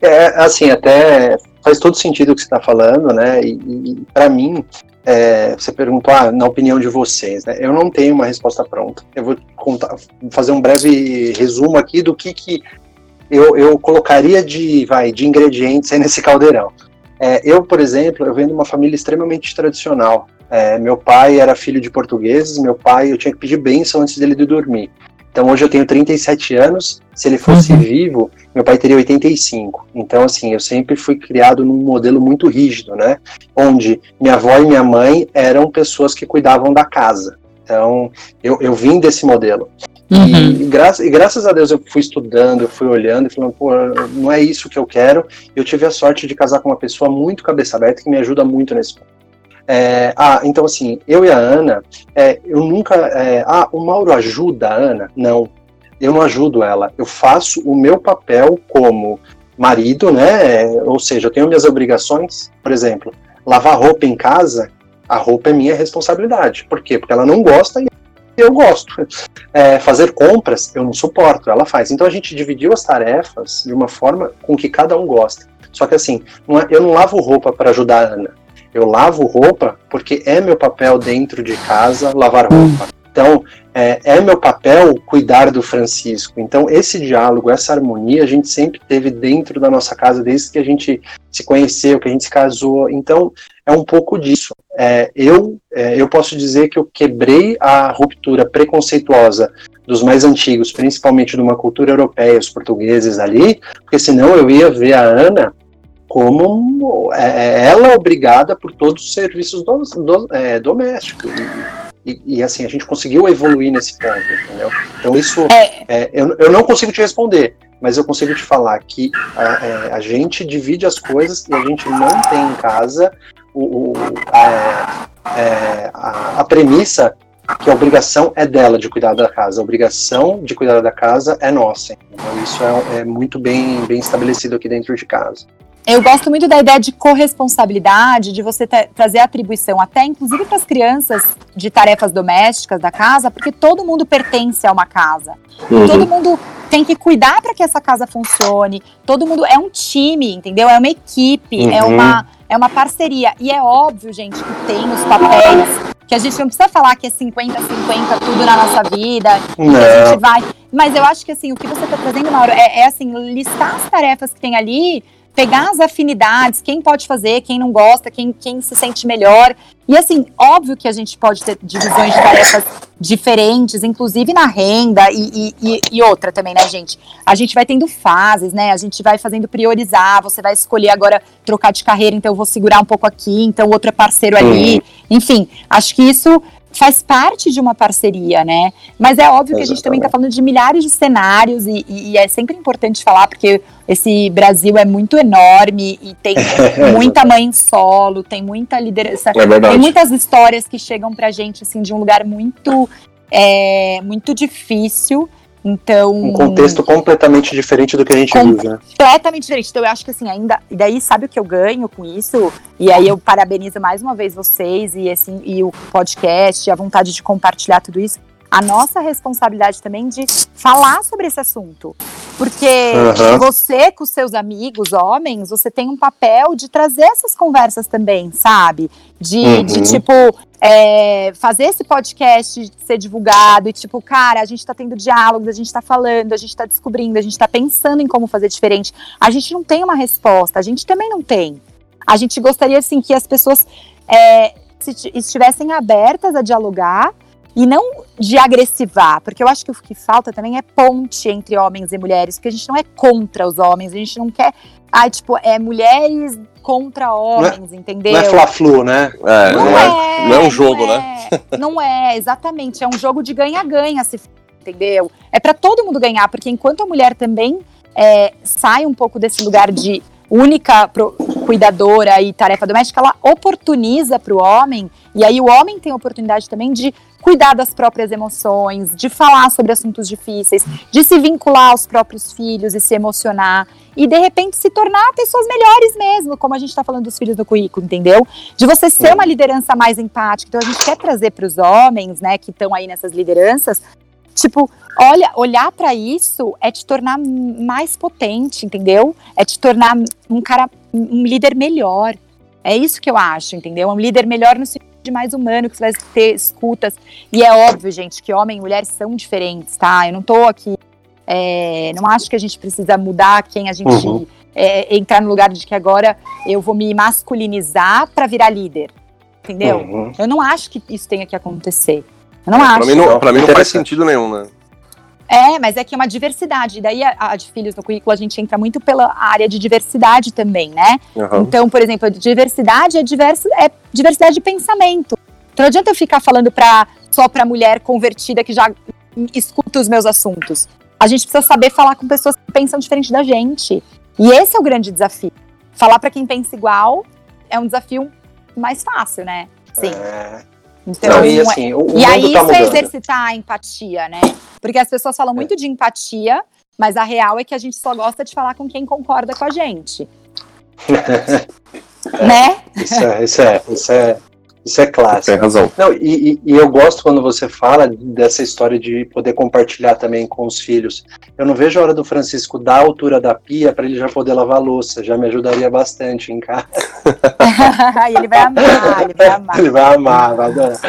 É, assim, até faz todo sentido o que você está falando, né? E, e para mim, é, você perguntou, ah, na opinião de vocês, né? Eu não tenho uma resposta pronta. Eu vou contar, fazer um breve resumo aqui do que, que eu, eu colocaria de, vai, de ingredientes aí nesse caldeirão. É, eu, por exemplo, eu venho de uma família extremamente tradicional. É, meu pai era filho de portugueses, meu pai, eu tinha que pedir bênção antes dele de dormir. Então hoje eu tenho 37 anos, se ele fosse uhum. vivo, meu pai teria 85. Então assim, eu sempre fui criado num modelo muito rígido, né? Onde minha avó e minha mãe eram pessoas que cuidavam da casa. Então eu, eu vim desse modelo. Uhum. E, e, gra e, graças a Deus eu fui estudando, eu fui olhando e falando, pô, não é isso que eu quero. Eu tive a sorte de casar com uma pessoa muito cabeça aberta que me ajuda muito nesse ponto. É, ah, então assim, eu e a Ana, é, eu nunca. É, ah, o Mauro ajuda a Ana? Não, eu não ajudo ela. Eu faço o meu papel como marido, né? Ou seja, eu tenho minhas obrigações, por exemplo, lavar roupa em casa, a roupa é minha responsabilidade. Por quê? Porque ela não gosta e eu gosto. É, fazer compras, eu não suporto, ela faz. Então a gente dividiu as tarefas de uma forma com que cada um gosta. Só que assim, não é, eu não lavo roupa para ajudar a Ana. Eu lavo roupa porque é meu papel dentro de casa lavar roupa. Então, é, é, meu papel cuidar do Francisco. Então, esse diálogo, essa harmonia, a gente sempre teve dentro da nossa casa, desde que a gente se conheceu, que a gente se casou. Então, é um pouco disso. É, eu, é, eu posso dizer que eu quebrei a ruptura preconceituosa dos mais antigos, principalmente de uma cultura europeia, os portugueses ali, porque senão eu ia ver a Ana como é, é, ela obrigada por todos os serviços do, do, é, domésticos. E, e, assim, a gente conseguiu evoluir nesse ponto, entendeu? Então isso, é. eu, eu não consigo te responder, mas eu consigo te falar que a, a gente divide as coisas e a gente não tem em casa o, o a, a, a premissa que a obrigação é dela de cuidar da casa, a obrigação de cuidar da casa é nossa. Então isso é, é muito bem, bem estabelecido aqui dentro de casa.
Eu gosto muito da ideia de corresponsabilidade, de você trazer atribuição, até inclusive para as crianças de tarefas domésticas da casa, porque todo mundo pertence a uma casa. Uhum. Todo mundo tem que cuidar para que essa casa funcione. Todo mundo é um time, entendeu? É uma equipe, é uhum. é uma é uma parceria. E é óbvio, gente, que tem os papéis que a gente não precisa falar que é 50-50 tudo na nossa vida, que a gente vai. Mas eu acho que assim, o que você está trazendo, Mauro, é, é assim, listar as tarefas que tem ali pegar as afinidades, quem pode fazer, quem não gosta, quem, quem se sente melhor. E assim, óbvio que a gente pode ter divisões de tarefas diferentes, inclusive na renda e, e, e, outra também, né, gente? A gente vai tendo fases, né? A gente vai fazendo priorizar, você vai escolher agora trocar de carreira, então eu vou segurar um pouco aqui, então o outro é parceiro ali. Enfim, acho que isso faz parte de uma parceria, né? Mas é óbvio que a gente também está falando de milhares de cenários e, e, é sempre importante falar, porque esse Brasil é muito enorme e tem [laughs] muita mãe solo, tem muita liderança, é tem muitas histórias que chegam pra gente, assim, de um lugar muito, é, muito difícil. Então.
Um contexto completamente diferente do que a gente vive, né?
Completamente diferente. Então eu acho que assim, ainda. E daí sabe o que eu ganho com isso? E aí eu parabenizo mais uma vez vocês e, assim, e o podcast, a vontade de compartilhar tudo isso a nossa responsabilidade também de falar sobre esse assunto. Porque uhum. você, com seus amigos, homens, você tem um papel de trazer essas conversas também, sabe? De, uhum. de tipo, é, fazer esse podcast ser divulgado e, tipo, cara, a gente tá tendo diálogos, a gente tá falando, a gente tá descobrindo, a gente tá pensando em como fazer diferente. A gente não tem uma resposta, a gente também não tem. A gente gostaria, assim, que as pessoas é, se, estivessem abertas a dialogar e não de agressivar, porque eu acho que o que falta também é ponte entre homens e mulheres, porque a gente não é contra os homens, a gente não quer, ah, tipo, é mulheres contra homens,
não
é, entendeu?
Não é fla-flu, né?
É, não, não, é, é, não é um jogo,
não
né?
É, [laughs] não é, exatamente, é um jogo de ganha-ganha, se entendeu? É para todo mundo ganhar, porque enquanto a mulher também é, sai um pouco desse lugar de única cuidadora e tarefa doméstica, ela oportuniza para o homem, e aí o homem tem a oportunidade também de cuidar das próprias emoções, de falar sobre assuntos difíceis, de se vincular aos próprios filhos e se emocionar, e de repente se tornar pessoas melhores mesmo, como a gente está falando dos filhos no currículo, entendeu? De você ser uma liderança mais empática. Então a gente quer trazer para os homens, né, que estão aí nessas lideranças, tipo, olha, olhar para isso é te tornar mais potente, entendeu? É te tornar um cara, um líder melhor. É isso que eu acho, entendeu? Um líder melhor no sentido de mais humano, que você vai ter escutas. E é óbvio, gente, que homem e mulher são diferentes, tá? Eu não tô aqui. É, não acho que a gente precisa mudar quem a gente. Uhum. É, entrar no lugar de que agora eu vou me masculinizar para virar líder. Entendeu? Uhum. Eu não acho que isso tenha que acontecer. Eu não é, acho.
Pra mim não, pra mim não faz sentido nenhum, né?
É, mas é que é uma diversidade. Daí a, a, de filhos no currículo a gente entra muito pela área de diversidade também, né? Uhum. Então, por exemplo, diversidade é, diverso, é diversidade de pensamento. Então não adianta eu ficar falando pra, só para mulher convertida que já escuta os meus assuntos. A gente precisa saber falar com pessoas que pensam diferente da gente. E esse é o grande desafio. Falar para quem pensa igual é um desafio mais fácil, né? Sim. É... Então, Não, e, assim, o, e aí tá isso é exercitar a empatia, né? Porque as pessoas falam é. muito de empatia, mas a real é que a gente só gosta de falar com quem concorda com a gente. [laughs] né?
Isso é, isso é, isso é, isso é clássico.
Tem razão.
Não, e, e, eu gosto quando você fala dessa história de poder compartilhar também com os filhos. Eu não vejo a hora do Francisco dar a altura da pia para ele já poder lavar louça. Já me ajudaria bastante em casa. [laughs]
ele vai amar, ele vai amar.
ele vai amar, vai adorar.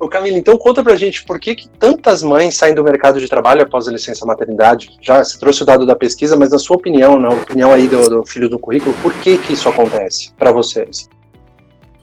Ô Camila, então conta pra gente por que, que tantas mães saem do mercado de trabalho após a licença maternidade? Já você trouxe o dado da pesquisa, mas na sua opinião, na opinião aí do, do filho do currículo, por que que isso acontece para vocês?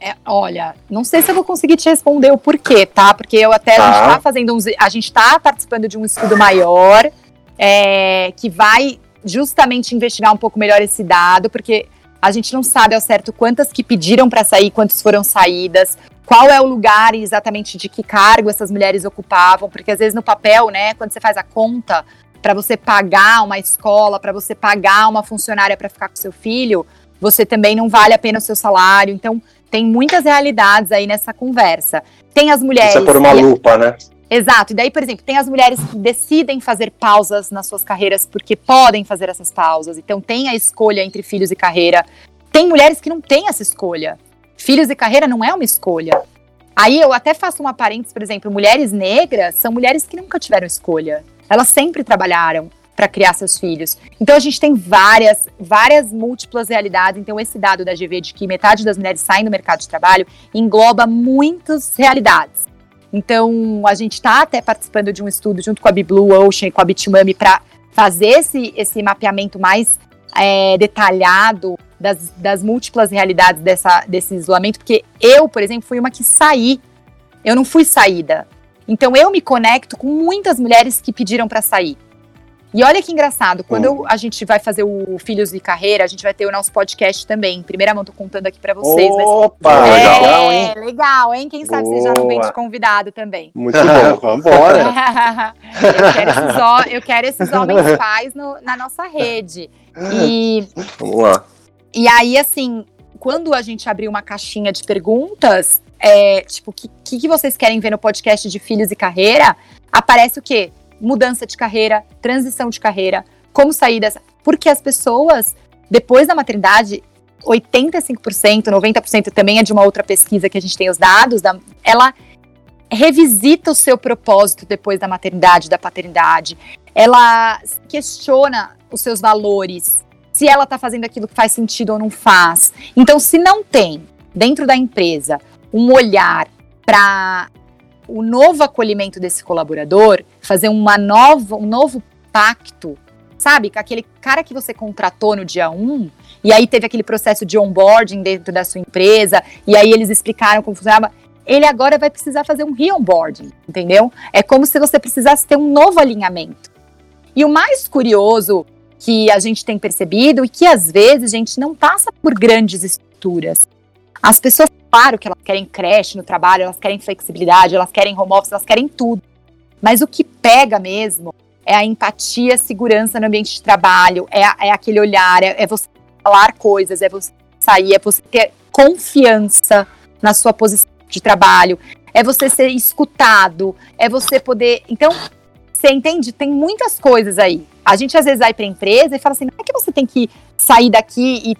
É, olha, não sei se eu vou conseguir te responder o porquê, tá? Porque eu até tá. a gente tá fazendo uns, a gente tá participando de um estudo maior é, que vai justamente investigar um pouco melhor esse dado, porque a gente não sabe ao certo quantas que pediram para sair, quantas foram saídas, qual é o lugar exatamente de que cargo essas mulheres ocupavam, porque às vezes no papel, né, quando você faz a conta para você pagar uma escola, para você pagar uma funcionária para ficar com seu filho, você também não vale a pena o seu salário. Então, tem muitas realidades aí nessa conversa. Tem as mulheres. Isso
é por uma lupa, né?
Exato. E daí, por exemplo, tem as mulheres que decidem fazer pausas nas suas carreiras porque podem fazer essas pausas. Então, tem a escolha entre filhos e carreira. Tem mulheres que não têm essa escolha. Filhos e carreira não é uma escolha. Aí eu até faço uma parênteses, por exemplo, mulheres negras são mulheres que nunca tiveram escolha. Elas sempre trabalharam para criar seus filhos. Então a gente tem várias, várias múltiplas realidades. Então esse dado da GV de que metade das mulheres saem do mercado de trabalho engloba muitas realidades. Então a gente está até participando de um estudo junto com a Blue Ocean e com a Bitmami para fazer esse, esse mapeamento mais é, detalhado das, das múltiplas realidades dessa, desse isolamento, porque eu, por exemplo, fui uma que saí. Eu não fui saída. Então eu me conecto com muitas mulheres que pediram para sair. E olha que engraçado, quando hum. a gente vai fazer o Filhos de Carreira, a gente vai ter o nosso podcast também. Primeira mão, tô contando aqui para vocês.
Opa,
mas... é, legal, hein? Legal, hein? Quem sabe Boa. vocês já não vêm de convidado também.
Muito [laughs] bom, vambora.
eu, quero esses, eu quero esses homens [laughs] pais no, na nossa rede. E,
Vamos lá.
E aí, assim, quando a gente abrir uma caixinha de perguntas, é, tipo, o que, que vocês querem ver no podcast de Filhos e Carreira? Aparece o quê? Mudança de carreira, transição de carreira, como sair dessa. Porque as pessoas, depois da maternidade, 85%, 90% também é de uma outra pesquisa que a gente tem os dados, da, ela revisita o seu propósito depois da maternidade, da paternidade. Ela questiona os seus valores, se ela está fazendo aquilo que faz sentido ou não faz. Então, se não tem dentro da empresa um olhar para o novo acolhimento desse colaborador, fazer uma nova, um novo pacto, sabe? Com aquele cara que você contratou no dia 1, e aí teve aquele processo de onboarding dentro da sua empresa, e aí eles explicaram como funcionava. Ele agora vai precisar fazer um re-onboarding, entendeu? É como se você precisasse ter um novo alinhamento. E o mais curioso que a gente tem percebido e que às vezes a gente não passa por grandes estruturas. As pessoas, claro que elas querem creche no trabalho, elas querem flexibilidade, elas querem home office, elas querem tudo. Mas o que pega mesmo é a empatia, segurança no ambiente de trabalho, é, é aquele olhar, é, é você falar coisas, é você sair, é você ter confiança na sua posição de trabalho, é você ser escutado, é você poder. Então, você entende? Tem muitas coisas aí. A gente às vezes vai para empresa e fala assim: não é que você tem que sair daqui e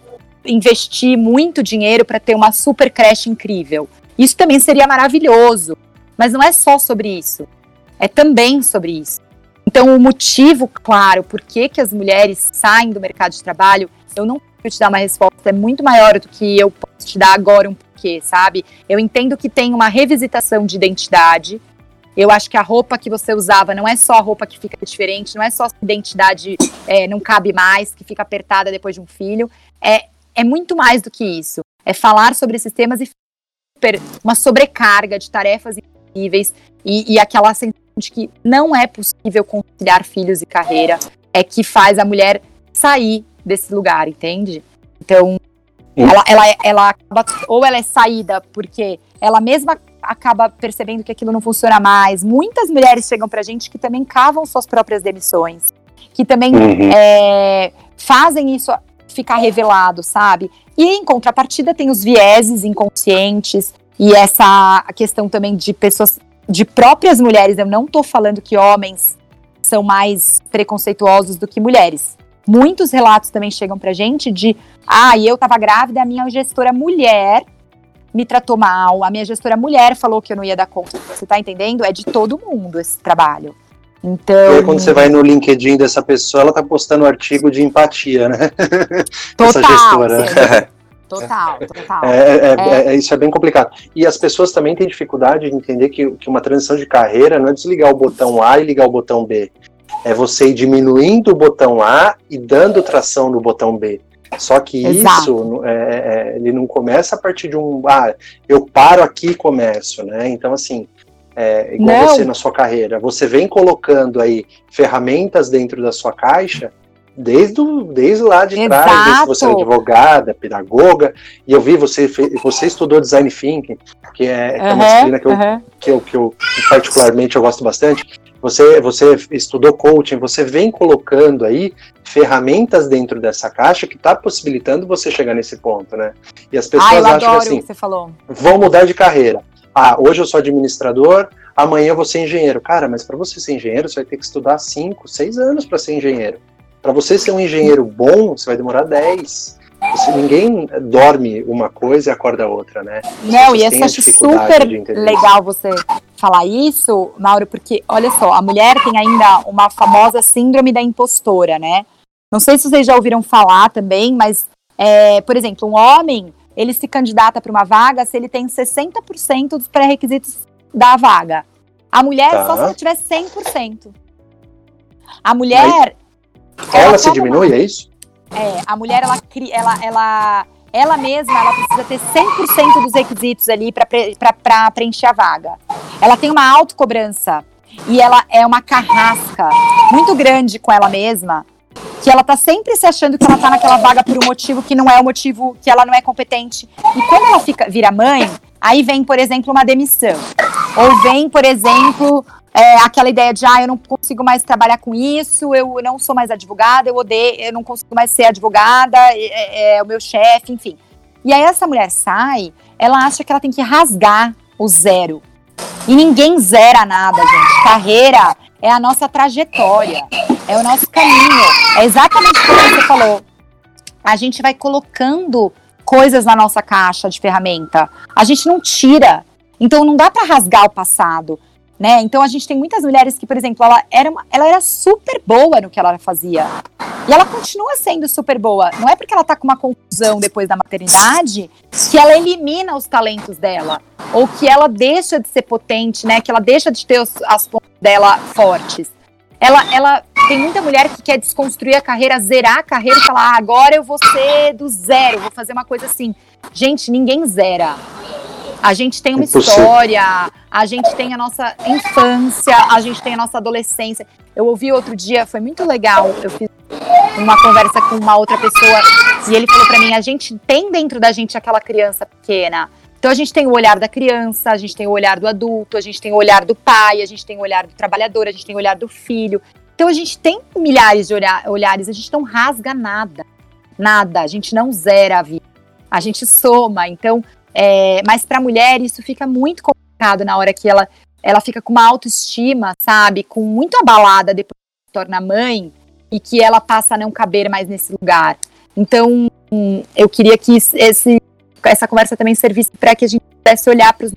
investir muito dinheiro para ter uma super creche incrível. Isso também seria maravilhoso. Mas não é só sobre isso. É também sobre isso. Então, o motivo, claro, por que, que as mulheres saem do mercado de trabalho, eu não consigo te dar uma resposta, é muito maior do que eu posso te dar agora um porquê, sabe? Eu entendo que tem uma revisitação de identidade. Eu acho que a roupa que você usava não é só a roupa que fica diferente, não é só a identidade é, não cabe mais, que fica apertada depois de um filho. É, é muito mais do que isso. É falar sobre esses temas e uma sobrecarga de tarefas impossíveis e, e aquela sensação de que não é possível conciliar filhos e carreira é que faz a mulher sair desse lugar, entende? Então, ela, ela, ela acaba, ou ela é saída porque ela mesma acaba percebendo que aquilo não funciona mais. Muitas mulheres chegam pra gente que também cavam suas próprias demissões, que também uhum. é, fazem isso ficar revelado, sabe? E em contrapartida tem os vieses inconscientes e essa questão também de pessoas, de próprias mulheres. Eu não tô falando que homens são mais preconceituosos do que mulheres. Muitos relatos também chegam pra gente de, ah, eu tava grávida, a minha gestora mulher me tratou mal, a minha gestora mulher falou que eu não ia dar conta. Você tá entendendo? É de todo mundo esse trabalho. Então.
E quando você vai no LinkedIn dessa pessoa, ela tá postando um artigo de empatia, né? [laughs]
Total. Essa gestora. [laughs] Total, total. É, é,
é, é, isso é bem complicado. E as pessoas também têm dificuldade de entender que, que uma transição de carreira não é desligar o botão A e ligar o botão B. É você ir diminuindo o botão A e dando tração no botão B. Só que Exato. isso é, é, ele não começa a partir de um. Ah, eu paro aqui e começo, né? Então, assim, é, igual não. você na sua carreira, você vem colocando aí ferramentas dentro da sua caixa desde, desde lá de Exato. trás, desde você é advogada, pedagoga, e eu vi você você estudou design thinking, que é, que é uma disciplina que eu, uhum. que, eu, que eu particularmente eu gosto bastante. Você, você estudou coaching, você vem colocando aí ferramentas dentro dessa caixa que está possibilitando você chegar nesse ponto, né? E as pessoas
ah,
acham que assim, vão mudar de carreira. Ah, hoje eu sou administrador, amanhã eu vou ser engenheiro. Cara, mas para você ser engenheiro, você vai ter que estudar 5, 6 anos para ser engenheiro. Para você ser um engenheiro bom, você vai demorar 10. Você, ninguém dorme uma coisa e acorda outra, né?
Não, e eu acho super legal você falar isso, Mauro, porque olha só, a mulher tem ainda uma famosa síndrome da impostora, né? Não sei se vocês já ouviram falar também, mas, é, por exemplo, um homem, ele se candidata para uma vaga se ele tem 60% dos pré-requisitos da vaga. A mulher tá. só se ela tiver 100%. A mulher,
ela, ela se diminui, uma... é isso?
É, a mulher, ela, ela, ela, ela mesma, ela precisa ter 100% dos requisitos ali para preencher a vaga. Ela tem uma autocobrança e ela é uma carrasca muito grande com ela mesma, que ela tá sempre se achando que ela tá naquela vaga por um motivo que não é o motivo que ela não é competente. E quando ela fica vira mãe, aí vem, por exemplo, uma demissão. Ou vem, por exemplo, é, aquela ideia de, ah, eu não consigo mais trabalhar com isso, eu não sou mais advogada, eu odeio, eu não consigo mais ser advogada, é, é o meu chefe, enfim. E aí essa mulher sai, ela acha que ela tem que rasgar o zero. E ninguém zera nada, gente. Carreira é a nossa trajetória, é o nosso caminho. É exatamente como você falou. A gente vai colocando coisas na nossa caixa de ferramenta. A gente não tira. Então não dá para rasgar o passado né? Então a gente tem muitas mulheres que, por exemplo, ela era, uma, ela era super boa no que ela fazia. E ela continua sendo super boa. Não é porque ela tá com uma confusão depois da maternidade que ela elimina os talentos dela. Ou que ela deixa de ser potente, né? Que ela deixa de ter os, as pontas dela fortes. Ela, ela tem muita mulher que quer desconstruir a carreira, zerar a carreira e falar: ah, agora eu vou ser do zero, vou fazer uma coisa assim. Gente, ninguém zera. A gente tem uma Impossível. história, a gente tem a nossa infância, a gente tem a nossa adolescência. Eu ouvi outro dia, foi muito legal. Eu fiz uma conversa com uma outra pessoa e ele falou para mim: a gente tem dentro da gente aquela criança pequena Então a gente tem o olhar da criança, a gente tem o olhar do adulto, a gente tem o olhar do pai, a gente tem o olhar do trabalhador, a gente tem o olhar do filho. Então a gente tem milhares de olhares, a gente não rasga nada, nada, a gente não zera a vida, a gente soma. Então, é, mas para a mulher isso fica muito complicado na hora que ela, ela fica com uma autoestima, sabe, com muito abalada depois que se torna mãe e que ela passa a não caber mais nesse lugar. Então, eu queria que esse, essa conversa também servisse para que a gente pudesse olhar para os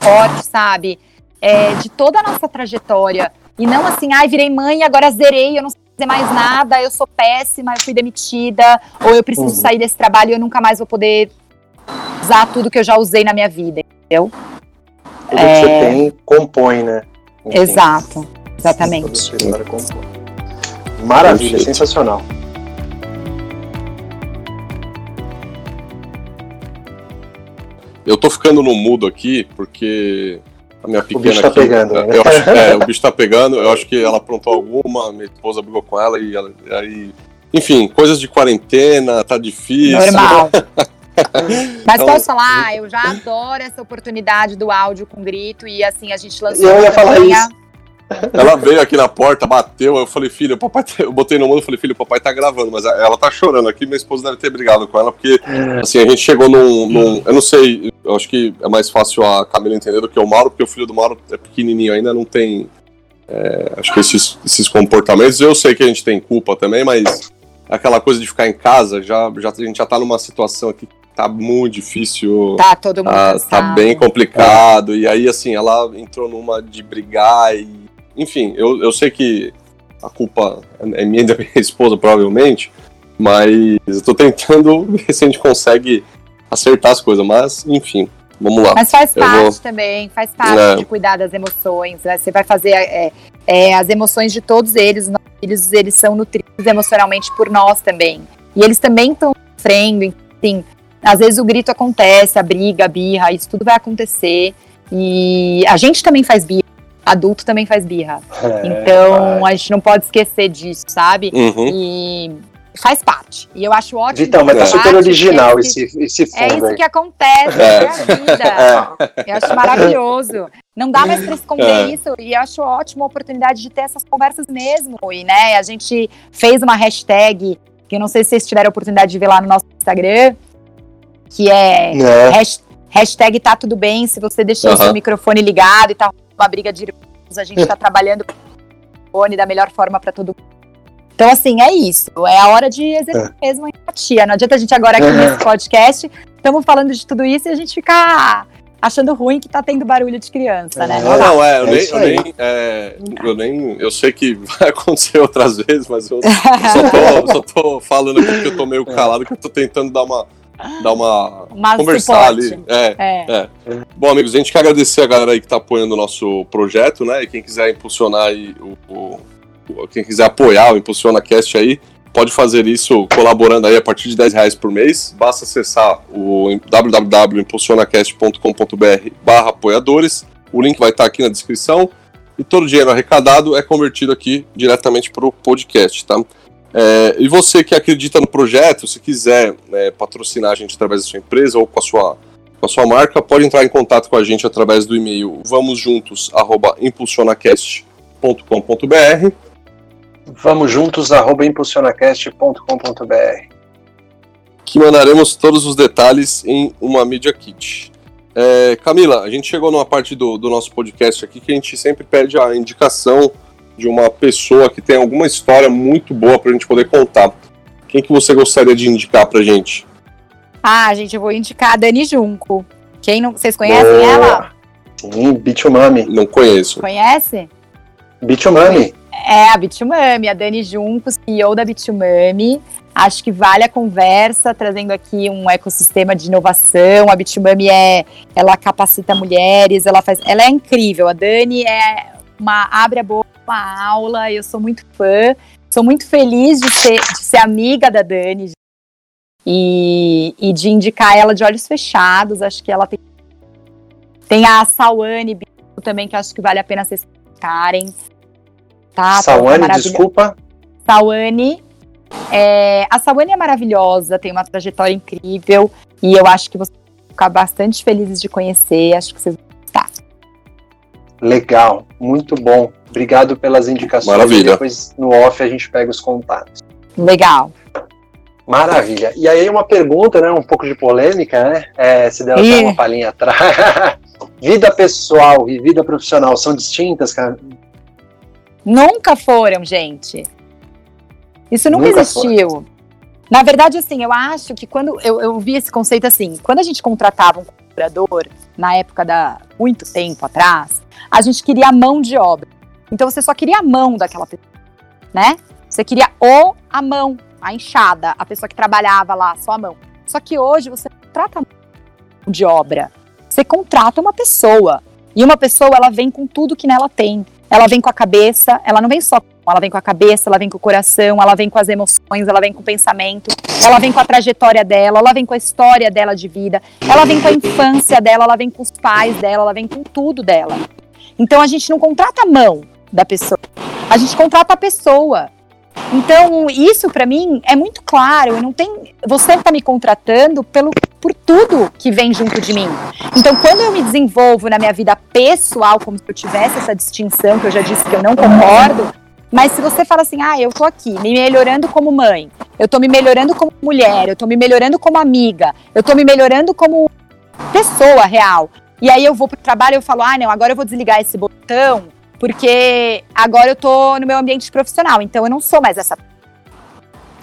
fortes, sabe, é, de toda a nossa trajetória e não assim, ai, virei mãe, agora zerei, eu não sei fazer mais nada, eu sou péssima, eu fui demitida, ou eu preciso uhum. sair desse trabalho e eu nunca mais vou poder usar tudo que eu já usei na minha vida, entendeu?
Tudo é... que você tem, compõe, né?
Enfim, Exato, exatamente.
Maravilha, sensacional.
Eu tô ficando no mudo aqui porque a minha pequena. O
bicho tá
aqui,
pegando, né?
eu acho, é, [laughs] o bicho tá pegando. Eu acho que ela aprontou alguma, minha esposa brigou com ela e aí. Enfim, coisas de quarentena, tá difícil.
Normal. [laughs] [laughs] Mas então, posso falar, eu já adoro essa oportunidade do áudio com grito e assim a gente lançou.
Eu ia falar isso.
Ela veio aqui na porta, bateu, eu falei, filha, papai. Tá... Eu botei no mundo e falei, filho, o papai tá gravando, mas ela tá chorando aqui, minha esposa deve ter brigado com ela, porque assim, a gente chegou num, num. Eu não sei, eu acho que é mais fácil a Camila entender do que o Mauro, porque o filho do Mauro é pequenininho ainda, não tem. É, acho que esses, esses comportamentos. Eu sei que a gente tem culpa também, mas aquela coisa de ficar em casa, já, já, a gente já tá numa situação aqui que tá muito difícil.
Tá, todo mundo.
Ah, tá bem complicado. É. E aí, assim, ela entrou numa de brigar e enfim, eu, eu sei que a culpa é minha e da minha [laughs] esposa, provavelmente, mas eu tô tentando [laughs] ver se a gente consegue acertar as coisas, mas enfim, vamos lá.
Mas faz parte vou... também, faz parte é. de cuidar das emoções, né? você vai fazer é, é, as emoções de todos eles, filhos, eles são nutridos emocionalmente por nós também, e eles também estão sofrendo, enfim, às vezes o grito acontece, a briga, a birra, isso tudo vai acontecer, e a gente também faz birra, adulto também faz birra. É, então vai. a gente não pode esquecer disso, sabe?
Uhum.
E faz parte. E eu acho ótimo.
Vitão, mas tá super original esse, esse
fundo. É isso aí. que acontece, é, é a vida. [laughs] É. Eu acho maravilhoso. Não dá mais para esconder é. isso. E eu acho ótima a oportunidade de ter essas conversas mesmo. E, né, a gente fez uma hashtag, que eu não sei se vocês tiveram a oportunidade de ver lá no nosso Instagram, que é, é. hashtag tá tudo bem se você deixou uhum. seu microfone ligado e tá uma briga de irmãos, a gente está [laughs] trabalhando o da melhor forma para todo mundo. Então, assim, é isso. É a hora de exercer é. mesmo a empatia. Não adianta a gente agora aqui é. nesse podcast, estamos falando de tudo isso e a gente ficar achando ruim que tá tendo barulho de criança, né?
Não, não, é, eu, nem, eu, nem, é, eu nem. Eu sei que [laughs] vai acontecer outras vezes, mas eu só tô, [laughs] só tô falando aqui porque eu tô meio calado, que eu tô tentando dar uma dar uma.
Mas
conversar suporte. ali. É, é. é, Bom, amigos, a gente quer agradecer a galera aí que está apoiando o nosso projeto, né? E quem quiser impulsionar aí o, o, quem quiser apoiar o Impulsiona Cast aí, pode fazer isso colaborando aí a partir de 10 reais por mês. Basta acessar o www.impulsionacast.com.br barra apoiadores. O link vai estar aqui na descrição. E todo o dinheiro arrecadado é convertido aqui diretamente para o podcast, tá? É, e você que acredita no projeto, se quiser é, patrocinar a gente através da sua empresa ou com a sua, com a sua marca, pode entrar em contato com a gente através do e-mail vamosjuntos@impulsionacast.com.br.
Vamos juntos arroba impulsionacast.com.br.
Que mandaremos todos os detalhes em uma Media Kit. É, Camila, a gente chegou numa parte do, do nosso podcast aqui que a gente sempre pede a indicação de uma pessoa que tem alguma história muito boa para a gente poder contar. Quem que você gostaria de indicar pra gente?
Ah, gente, eu vou indicar a Dani Junco. Quem não, vocês conhecem boa. ela?
Sim, Bitumami.
Não conheço.
Conhece?
Bitumami.
É, a Bitumami, a Dani Junco, CEO da Bitumami. Acho que vale a conversa, trazendo aqui um ecossistema de inovação. A Bitumami é, ela capacita mulheres, ela faz, ela é incrível. A Dani é uma abre a boca uma aula, eu sou muito fã, sou muito feliz de ser, de ser amiga da Dani e, e de indicar ela de olhos fechados. Acho que ela tem. Tem a Sawane também, que acho que vale a pena vocês ficarem.
Tá, Sawane, desculpa.
Sawane. É, a Sawane é maravilhosa, tem uma trajetória incrível e eu acho que vocês ficar bastante felizes de conhecer. Acho que vocês vão gostar.
Legal, muito bom. Obrigado pelas indicações.
Maravilha.
Depois no off a gente pega os contatos.
Legal.
Maravilha. E aí uma pergunta, né, um pouco de polêmica, né? É, se der
Ih.
uma palhinha atrás. [laughs] vida pessoal e vida profissional são distintas, cara?
Nunca foram, gente. Isso nunca,
Nunca
existiu. Na verdade, assim, eu acho que quando eu, eu vi esse conceito assim, quando a gente contratava um colaborador, na época da muito tempo atrás, a gente queria a mão de obra. Então você só queria a mão daquela pessoa, né? Você queria o a mão, a enxada, a pessoa que trabalhava lá, só a mão. Só que hoje você trata de obra. Você contrata uma pessoa. E uma pessoa, ela vem com tudo que nela tem. Ela vem com a cabeça, ela não vem só ela vem com a cabeça, ela vem com o coração, ela vem com as emoções, ela vem com o pensamento, ela vem com a trajetória dela, ela vem com a história dela de vida, ela vem com a infância dela, ela vem com os pais dela, ela vem com tudo dela. Então a gente não contrata a mão da pessoa, a gente contrata a pessoa. Então, isso pra mim é muito claro. Não tem, você está me contratando pelo, por tudo que vem junto de mim. Então, quando eu me desenvolvo na minha vida pessoal, como se eu tivesse essa distinção, que eu já disse que eu não concordo, mas se você fala assim, ah, eu tô aqui me melhorando como mãe, eu tô me melhorando como mulher, eu tô me melhorando como amiga, eu tô me melhorando como pessoa real. E aí eu vou pro trabalho e eu falo, ah, não, agora eu vou desligar esse botão, porque agora eu tô no meu ambiente profissional, então eu não sou mais essa.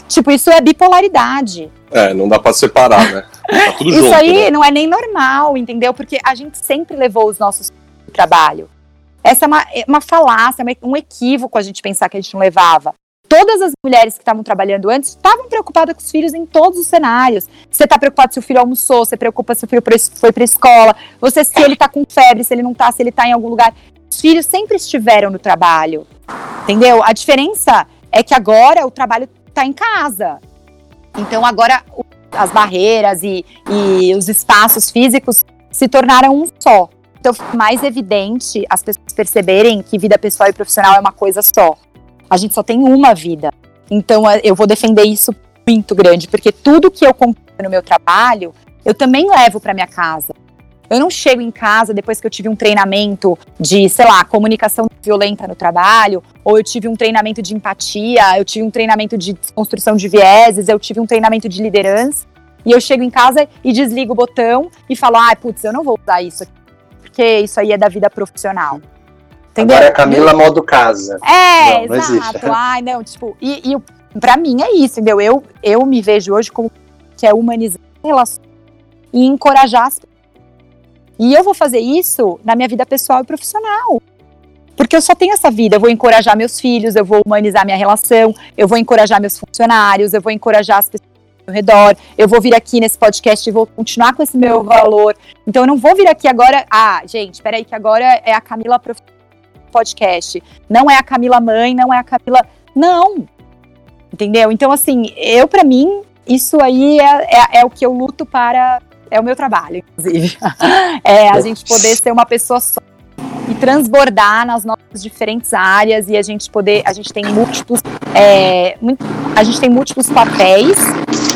Tipo, isso é bipolaridade.
É, não dá pra separar, né? Tá [laughs] tudo
Isso
junto.
aí
né?
não é nem normal, entendeu? Porque a gente sempre levou os nossos trabalho. Essa é uma, é uma falácia, é um equívoco a gente pensar que a gente não levava. Todas as mulheres que estavam trabalhando antes estavam preocupadas com os filhos em todos os cenários. Você está preocupado se o filho almoçou, você preocupa se o filho foi para escola, você se ele está com febre, se ele não está, se ele está em algum lugar. Os filhos sempre estiveram no trabalho, entendeu? A diferença é que agora o trabalho está em casa. Então agora as barreiras e, e os espaços físicos se tornaram um só. Então mais evidente as pessoas perceberem que vida pessoal e profissional é uma coisa só. A gente só tem uma vida. Então a- eu vou defender isso muito grande, porque tudo que eu conquistei no meu trabalho, eu também levo para minha casa. Eu não chego em casa depois que eu tive um treinamento de, sei lá, comunicação violenta no trabalho, ou eu tive um treinamento de empatia, eu tive um treinamento de desconstrução de vieses, eu tive um treinamento de liderança, e eu chego em casa e desligo o botão e falo, ah, putz, eu não vou usar isso aqui, porque isso aí é da vida profissional. Entendeu?
Agora é Camila modo casa.
É,
Não, não
exato.
existe. [laughs]
Ai, não, tipo, e, e pra mim é isso, entendeu? Eu, eu me vejo hoje como que é humanizar relações e encorajar as pessoas. E eu vou fazer isso na minha vida pessoal e profissional. Porque eu só tenho essa vida, eu vou encorajar meus filhos, eu vou humanizar minha relação, eu vou encorajar meus funcionários, eu vou encorajar as pessoas ao redor, eu vou vir aqui nesse podcast e vou continuar com esse meu valor. Então eu não vou vir aqui agora, ah, gente, peraí que agora é a Camila podcast. Não é a Camila mãe, não é a Camila. Não! Entendeu? Então, assim, eu, pra mim, isso aí é, é, é o que eu luto para. É o meu trabalho, inclusive. [laughs] É a gente poder ser uma pessoa só e transbordar nas nossas diferentes áreas e a gente poder. A gente tem múltiplos. é, a gente tem múltiplos papéis,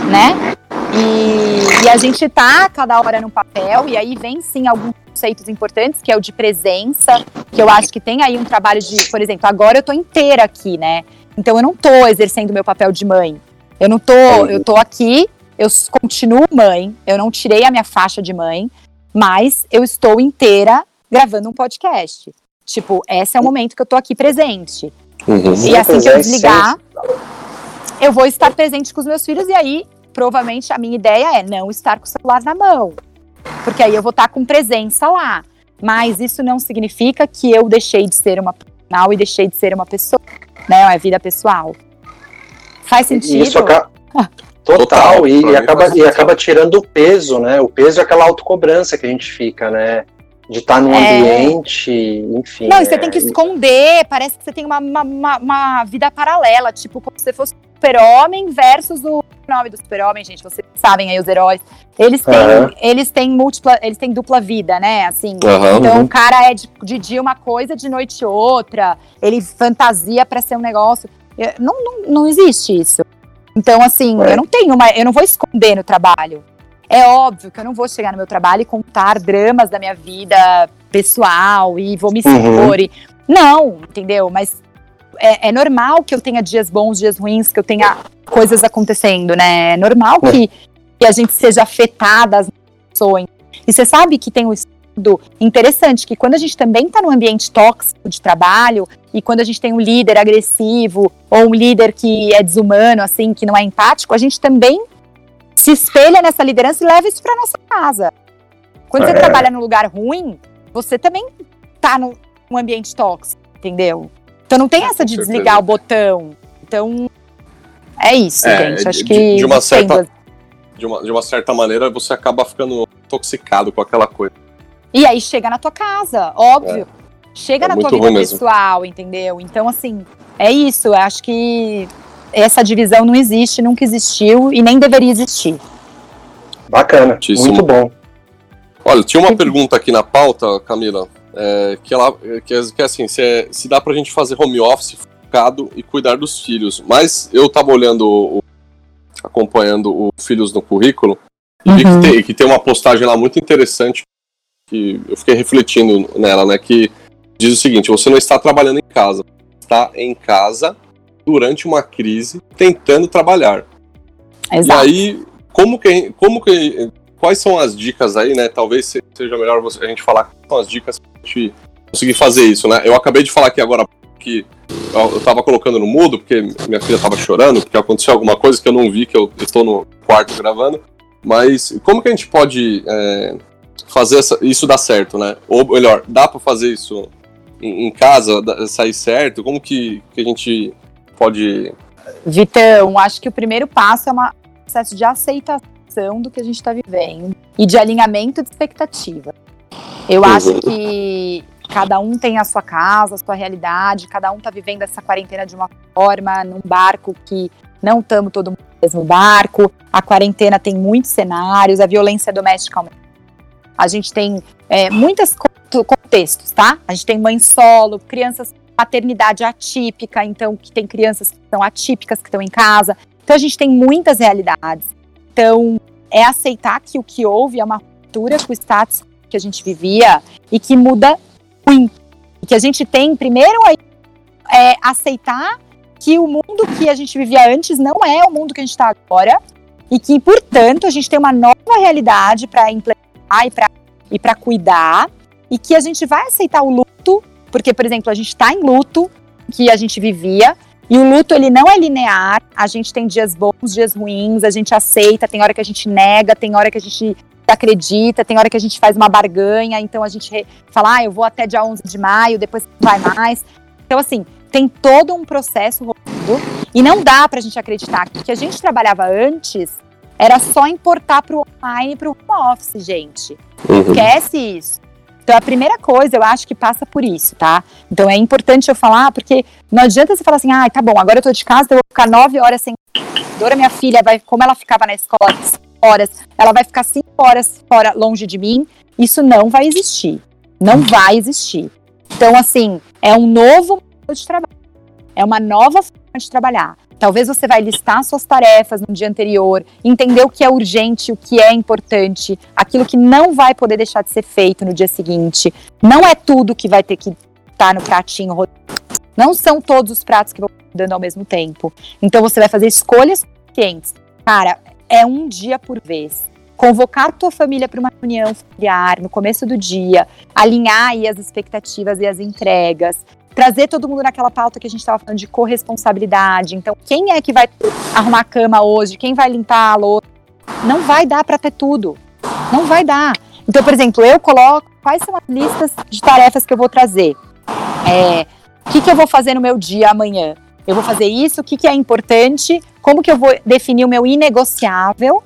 né? E, e a gente tá cada hora num papel, e aí vem sim alguns conceitos importantes, que é o de presença, que eu acho que tem aí um trabalho de, por exemplo, agora eu tô inteira aqui, né? Então eu não tô exercendo meu papel de mãe. Eu não tô, eu tô aqui, eu continuo mãe, eu não tirei a minha faixa de mãe, mas eu estou inteira gravando um podcast. Tipo, esse é o momento que eu tô aqui presente.
Uhum.
E assim que eu desligar, eu vou estar presente com os meus filhos e aí, provavelmente, a minha ideia é não estar com o celular na mão. Porque aí eu vou estar com presença lá. Mas isso não significa que eu deixei de ser uma profissional e deixei de ser uma pessoa, né? É vida pessoal. Faz sentido?
isso acaba. [laughs] Total,
Total,
e, acaba, e acaba tirando o peso, né? O peso é aquela autocobrança que a gente fica, né? De estar num
É.
ambiente, enfim.
Não, e você
é,
tem que esconder, parece que você tem uma, uma, uma- uma vida paralela, tipo, como se você fosse o super-homem versus o nome do super-homem, gente, vocês sabem aí os heróis. Eles têm, eles têm múltipla, eles têm dupla vida, né? Assim.
Aham.
Então
Uhum.
o cara é de, de dia uma coisa, de noite outra. Ele fantasia pra ser um negócio. Não, não, não existe isso. Então, assim,
É.
eu não tenho uma. Eu não vou esconder no trabalho. É óbvio que eu não vou chegar no meu trabalho e contar dramas da minha vida pessoal e vou me expor.
Uhum.
E... Não, entendeu? Mas é, é normal que eu tenha dias bons, dias ruins, que eu tenha coisas acontecendo, né? É normal que, que a gente seja afetada as emoções. E você sabe que tem um estudo interessante que quando a gente também está num ambiente tóxico de trabalho e quando a gente tem um líder agressivo ou um líder que é desumano, assim, que não é empático, a gente também se espelha nessa liderança e leva isso para nossa casa. Quando você
É.
trabalha num lugar ruim, você também tá num, ambiente tóxico, entendeu? Então não tem
Ah,
essa de desligar o botão. Então é isso,
É,
gente. Acho
de-
que
de uma certa- De uma, de uma certa maneira, você acaba ficando intoxicado com aquela coisa.
E aí chega na tua casa, óbvio. Chega
É
na tua vida
mesmo.
pessoal, entendeu? Então, assim, é isso. Eu acho que essa divisão não existe, nunca existiu e nem deveria existir.
Bacana,
Muitíssimo.
muito bom.
Olha, tinha uma pergunta aqui na pauta, Camila, é, que ela que, é- que é assim, se, é- se dá pra gente fazer home office focado e cuidar dos filhos. Mas eu tava olhando, o- acompanhando o Filhos no Currículo, e vi
Uhum.
que tem, que tem uma postagem lá muito interessante, que eu fiquei refletindo nela, né, que diz o seguinte, você não está trabalhando em casa, está em casa durante uma crise, tentando trabalhar.
Exato.
E aí, como que, como que, quais são as dicas aí, né? Talvez se- seja melhor você- a gente falar quais são as dicas pra gente conseguir fazer isso, né? Eu acabei de falar aqui agora que eu, eu tava colocando no mudo, porque minha filha tava chorando, porque aconteceu alguma coisa que eu não vi, que eu estou no quarto gravando. Mas como que a gente pode é, fazer essa- isso dar certo, né? Ou melhor, dá pra fazer isso em, em casa, sair certo? Como que, que a gente pode
Vitão, acho que o primeiro passo é um processo de aceitação do que a gente está vivendo e de alinhamento de expectativa. Eu
Uhum.
acho que cada um tem a sua casa, a sua realidade, cada um está vivendo essa quarentena de uma forma, num barco que não estamos todo mundo no mesmo barco. A quarentena tem muitos cenários, a violência doméstica aumenta. A gente tem é, muitos co- contextos, tá? A gente tem mãe solo, crianças paternidade atípica, então que tem crianças que são atípicas que estão em casa. Então a gente tem muitas realidades. Então é aceitar que o que houve é uma ruptura com o status que a gente vivia e que muda muito. E que a gente tem primeiro aí é aceitar que o mundo que a gente vivia antes não é o mundo que a gente está agora e que, portanto, a gente tem uma nova realidade para implementar e para e para cuidar e que a gente vai aceitar o luto, porque, por exemplo, a gente está em luto que a gente vivia e o luto ele não é linear. A gente tem dias bons, dias ruins, a gente aceita, tem hora que a gente nega, tem hora que a gente acredita, tem hora que a gente faz uma barganha, então a gente fala, ah, eu vou até dia 11 de maio, depois não vai mais. Então, assim, tem todo um processo rolando e não dá pra gente acreditar que o que a gente trabalhava antes era só importar pro online e pro home office, gente. Esquece isso. Então, a primeira coisa, eu acho que passa por isso, tá? Então, é importante eu falar, porque não adianta você falar assim, ah, tá bom, agora eu tô de casa, eu vou ficar nove horas sem Dora, minha filha, vai, como ela ficava na escola cinco horas, ela vai ficar cinco horas fora, longe de mim. Isso não vai existir. Não vai existir. Então, assim, é um novo modo de trabalho. É uma nova forma de trabalhar. Talvez você vai listar suas tarefas no dia anterior, entender o que é urgente, o que é importante, aquilo que não vai poder deixar de ser feito no dia seguinte. Não é tudo que vai ter que estar no pratinho. Não são todos os pratos que vão dando ao mesmo tempo. Então você vai fazer escolhas conscientes. Cara, é um dia por vez. Convocar tua família para uma reunião familiar no começo do dia, alinhar aí as expectativas e as entregas, trazer todo mundo naquela pauta que a gente estava falando de corresponsabilidade. Então, quem é que vai arrumar a cama hoje? Quem vai limpar a louça? Não vai dar para ter tudo. Não vai dar. Então, por exemplo, eu coloco quais são as listas de tarefas que eu vou trazer. É, o que, que eu vou fazer no meu dia amanhã? Eu vou fazer isso, o que, que é importante, como que eu vou definir o meu inegociável.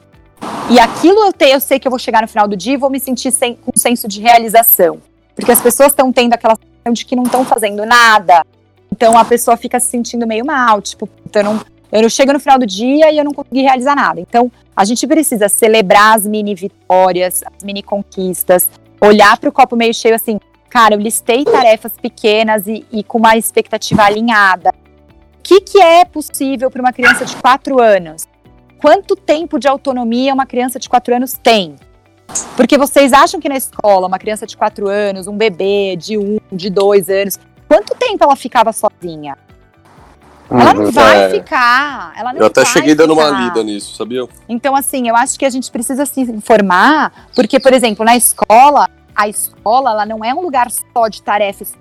E aquilo eu, te, eu sei que eu vou chegar no final do dia e vou me sentir sem, com um senso de realização. Porque as pessoas estão tendo aquela sensação de que não estão fazendo nada. Então a pessoa fica se sentindo meio mal, tipo, eu não, eu não chego no final do dia e eu não consegui realizar nada. Então a gente precisa celebrar as mini vitórias, as mini conquistas, olhar para o copo meio cheio assim, cara, eu listei tarefas pequenas e, e com uma expectativa alinhada. O que, que é possível para uma criança de 4 anos? quanto tempo de autonomia uma criança de 4 anos tem. Porque vocês acham que na escola, uma criança de 4 anos, um bebê de 1, de 2 anos, quanto tempo ela ficava sozinha? Ela não
Uhum.
vai
É.
ficar. Ela não
Eu até cheguei dando uma
ficar.
lida nisso, sabia?
Então, assim, eu acho que a gente precisa se informar, porque, por exemplo, na escola, a escola ela não é um lugar só de tarefas.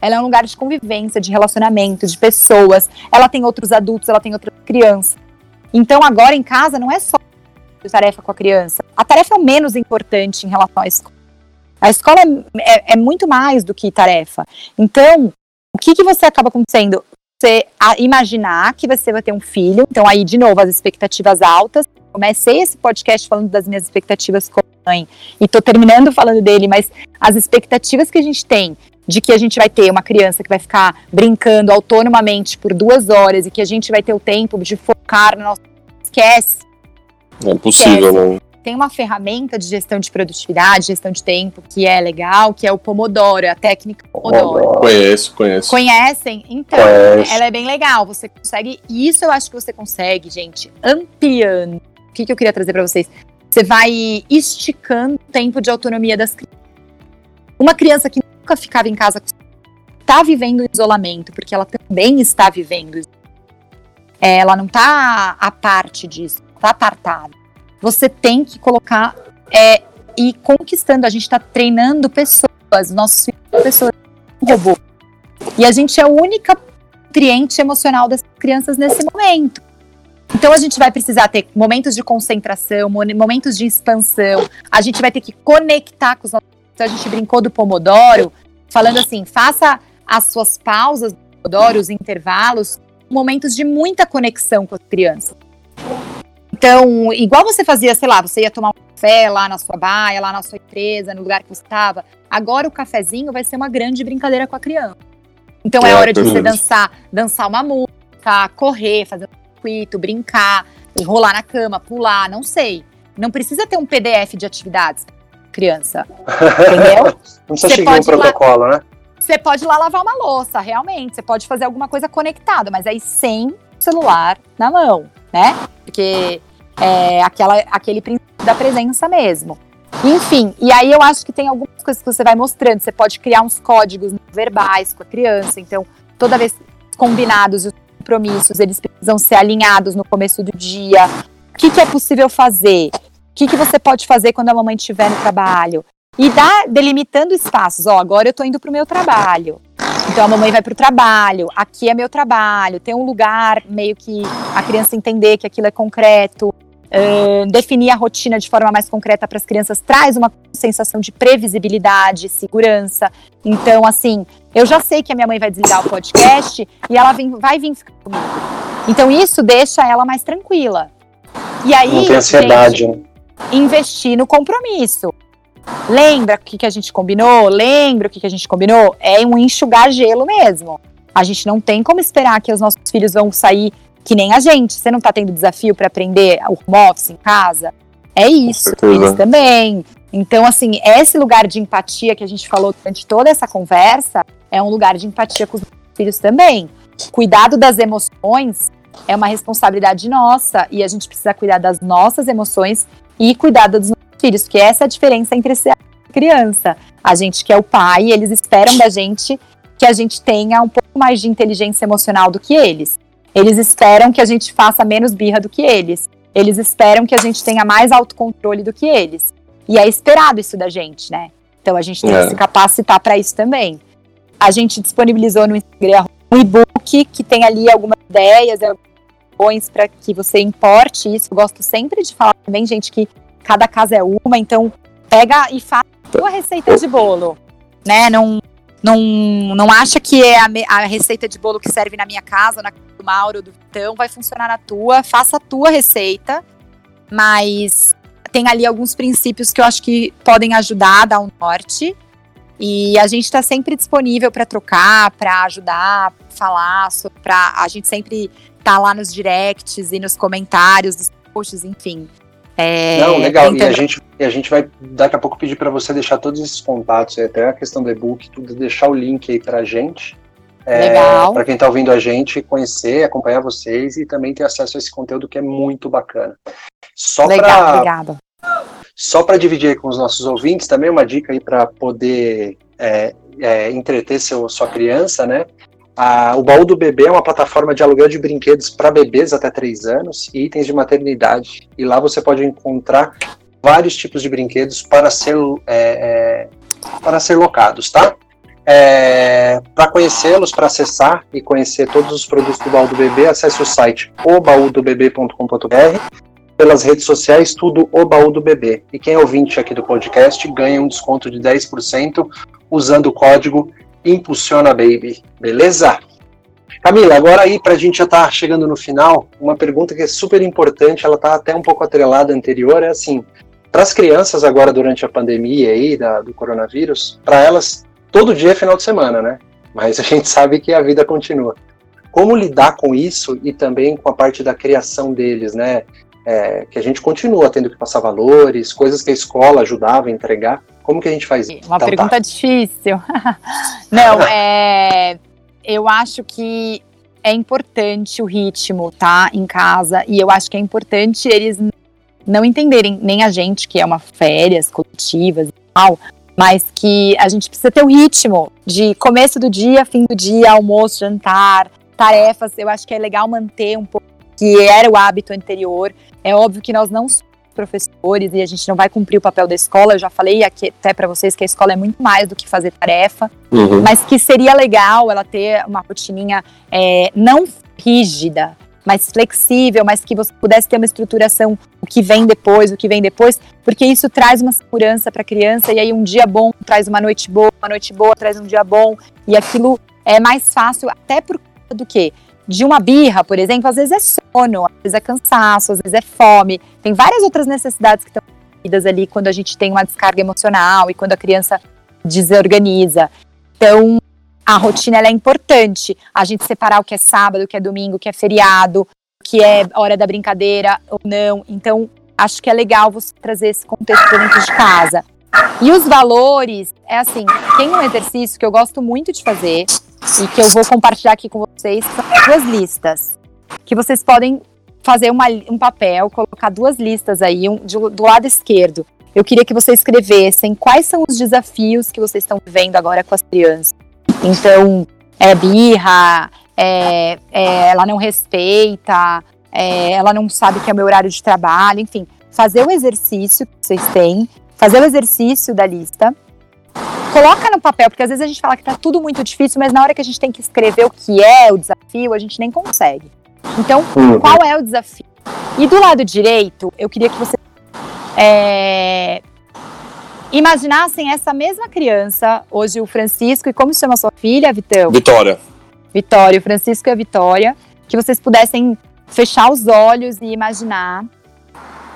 Ela é um lugar de convivência, de relacionamento, de pessoas. Ela tem outros adultos, ela tem outras crianças. Então, agora em casa, não é só tarefa com a criança. A tarefa é o menos importante em relação à escola. A escola é, é- é muito mais do que tarefa. Então, o que, que você acaba acontecendo? Você imaginar que você vai ter um filho, então aí, de novo, as expectativas altas. Comecei esse podcast falando das minhas expectativas como mãe, e tô terminando falando dele, mas as expectativas que a gente tem de que a gente vai ter uma criança que vai ficar brincando autonomamente por duas horas e que a gente vai ter o tempo de focar no nosso. Esquece.
É impossível, não.
Tem uma ferramenta de gestão de produtividade, gestão de tempo, que é legal, que é o Pomodoro, a técnica Pomodoro.
Conheço, conheço.
Conhecem? Então,
Conheço.
ela é bem legal. Você consegue. E isso eu acho que você consegue, gente, ampliando. O que, que eu queria trazer pra vocês? Você vai esticando o tempo de autonomia das crianças. Uma criança que nunca ficava em casa está vivendo isolamento, porque ela também está vivendo. É, ela não está à parte disso, está apartada. Você tem que colocar é, e conquistando. A gente está treinando pessoas, nossos filhos são pessoas, um robô. E a gente é o único nutriente emocional das crianças nesse momento. Então a gente vai precisar ter momentos de concentração, mo- momentos de expansão. A gente vai ter que conectar com os nossos. Então a gente brincou do Pomodoro, falando assim: faça as suas pausas do Pomodoro, os intervalos, momentos de muita conexão com as crianças. Então, igual você fazia, sei lá, você ia tomar um café lá na sua baia, lá na sua empresa, no lugar que você estava. Agora o cafezinho vai ser uma grande brincadeira com a criança. Então é
É,
hora de você dançar, dançar uma música, correr, fazer um circuito, brincar, rolar na cama, pular, não sei. Não precisa ter um PDF de atividades, criança. Entendeu? [laughs]
Não precisa
Você
seguir um
ir lá-
protocolo, né?
Você pode ir lá lavar uma louça, realmente. Você pode fazer alguma coisa conectada, mas aí sem celular na mão, né? Porque é aquela, aquele princípio da presença mesmo. Enfim, e aí eu acho que tem algumas coisas que você vai mostrando. Você pode criar uns códigos verbais com a criança. Então, toda vez combinados os compromissos, eles precisam ser alinhados no começo do dia. O que, que é possível fazer? O que, que você pode fazer quando a mamãe estiver no trabalho? E dá, delimitando espaços. Ó, agora eu tô indo pro meu trabalho. Então a mamãe vai pro trabalho, aqui é meu trabalho, tem um lugar meio que a criança entender que aquilo é concreto. Definir a rotina de forma mais concreta para as crianças traz uma sensação de previsibilidade, segurança. Então, assim, eu já sei que a minha mãe vai desligar o podcast e ela vem- vai vir ficar comigo. Então, isso deixa ela mais tranquila. E aí,
Não tem ansiedade,
gente,
né?
investir no compromisso. Lembra o que, que a gente combinou? Lembra o que, que a gente combinou? É um enxugar gelo mesmo. A gente não tem como esperar que os nossos filhos vão sair que nem a gente. Você não tá tendo desafio para aprender o home office em casa? É isso, eles também. Então, assim, esse lugar de empatia que a gente falou durante toda essa conversa é um lugar de empatia com os nossos filhos também. Cuidado das emoções é uma responsabilidade nossa e a gente precisa cuidar das nossas emoções e cuidar dos nossos filhos, que essa é a diferença entre ser a criança. A gente que é o pai, eles esperam da gente que a gente tenha um pouco mais de inteligência emocional do que eles. Eles esperam que a gente faça menos birra do que eles. Eles esperam que a gente tenha mais autocontrole do que eles. E é esperado isso da gente, né? Então a gente tem
É.
que se capacitar para isso também. A gente disponibilizou no Instagram um e-book que tem ali algumas ideias, algumas para que você importe isso. Eu gosto sempre de falar também, gente, que cada casa é uma, então pega e faz a sua receita de bolo, né? Não, não, não acha que é a, me- a receita de bolo que serve na minha casa, na casa do Mauro, do Vitão, vai funcionar na tua. Faça a tua receita, mas tem ali alguns princípios que eu acho que podem ajudar a dar um norte. E a gente está sempre disponível para trocar, para ajudar, falar, para a gente sempre tá lá nos directs e nos comentários dos posts, enfim. É,
Não, legal. E a
tentando-
gente, e a gente vai daqui a pouco pedir para você deixar todos esses contatos, até a questão do e-book, tudo, deixar o link aí pra gente.
Legal.
Para quem está ouvindo a gente, conhecer, acompanhar vocês e também ter acesso a esse conteúdo que é muito bacana. Só
Legal,
para
obrigada.
só para dividir com os nossos ouvintes, também uma dica aí para poder é, é, entreter seu, sua criança, né? A- o Baú do Bebê é uma plataforma de aluguel de brinquedos para bebês até 3 anos e itens de maternidade. E lá você pode encontrar vários tipos de brinquedos para ser, é, é, para ser locados, tá? para conhecê-los, para acessar e conhecer todos os produtos do Baú do Bebê, acesse o site obaudobebê.com.br pelas redes sociais, tudo o Baú do Bebê. E quem é ouvinte aqui do podcast ganha um desconto de 10% usando o código Impulsiona Baby, beleza? Camila, agora aí pra gente já tá chegando no final, uma pergunta que é super importante, ela tá até um pouco atrelada à anterior, é assim, para as crianças agora durante a pandemia aí da, do coronavírus, para elas todo dia é final de semana, né? Mas a gente sabe que a vida continua. Como lidar com isso e também com a parte da criação deles, né? É, que a gente continua tendo que passar valores, coisas que a escola ajudava a entregar. Como que a gente faz isso?
Uma
Então,
pergunta
tá.
difícil. [laughs] Não, é. Eu acho que é importante o ritmo, tá? Em casa. E eu acho que é importante eles não entenderem, nem a gente, que é uma férias coletivas e tal, mas que a gente precisa ter o ritmo de começo do dia, fim do dia, almoço, jantar, tarefas. Eu acho que é legal manter um pouco que era o hábito anterior. É óbvio que nós não somos professores e a gente não vai cumprir o papel da escola. Eu já falei aqui até para vocês que a escola é muito mais do que fazer tarefa,
Uhum.
mas que seria legal ela ter uma rotininha é, não rígida, mas flexível, mas que você pudesse ter uma estruturação, o que vem depois, o que vem depois, porque isso traz uma segurança para a criança, e aí um dia bom traz uma noite boa, uma noite boa traz um dia bom, e aquilo é mais fácil, até por conta do quê? De uma birra, por exemplo, às vezes é sono, às vezes é cansaço, às vezes é fome, tem várias outras necessidades que estão envolvidas ali quando a gente tem uma descarga emocional e quando a criança desorganiza. Então, a rotina é importante. A gente separar o que é sábado, o que é domingo, o que é feriado, o que é hora da brincadeira ou não. Então, acho que é legal você trazer esse contexto dentro de casa. E os valores, é assim, tem um exercício que eu gosto muito de fazer e que eu vou compartilhar aqui com vocês, são duas listas. Que vocês podem fazer uma, um papel, colocar duas listas aí, um, de- do lado esquerdo. Eu queria que vocês escrevessem quais são os desafios que vocês estão vivendo agora com as crianças. Então, é birra, é, é, ela não respeita, é, ela não sabe que é o meu horário de trabalho, enfim. Fazer o exercício que vocês têm, fazer o exercício da lista, coloca no papel, porque às vezes a gente fala que tá tudo muito difícil, mas na hora que a gente tem que escrever o que é o desafio, a gente nem consegue. Então,
Uhum.
qual é o desafio? E do lado direito, eu queria que você é, imaginassem essa mesma criança, hoje o Francisco, e como se chama sua filha, Vitão?
Vitória.
Vitória, o Francisco e a Vitória, que vocês pudessem fechar os olhos e imaginar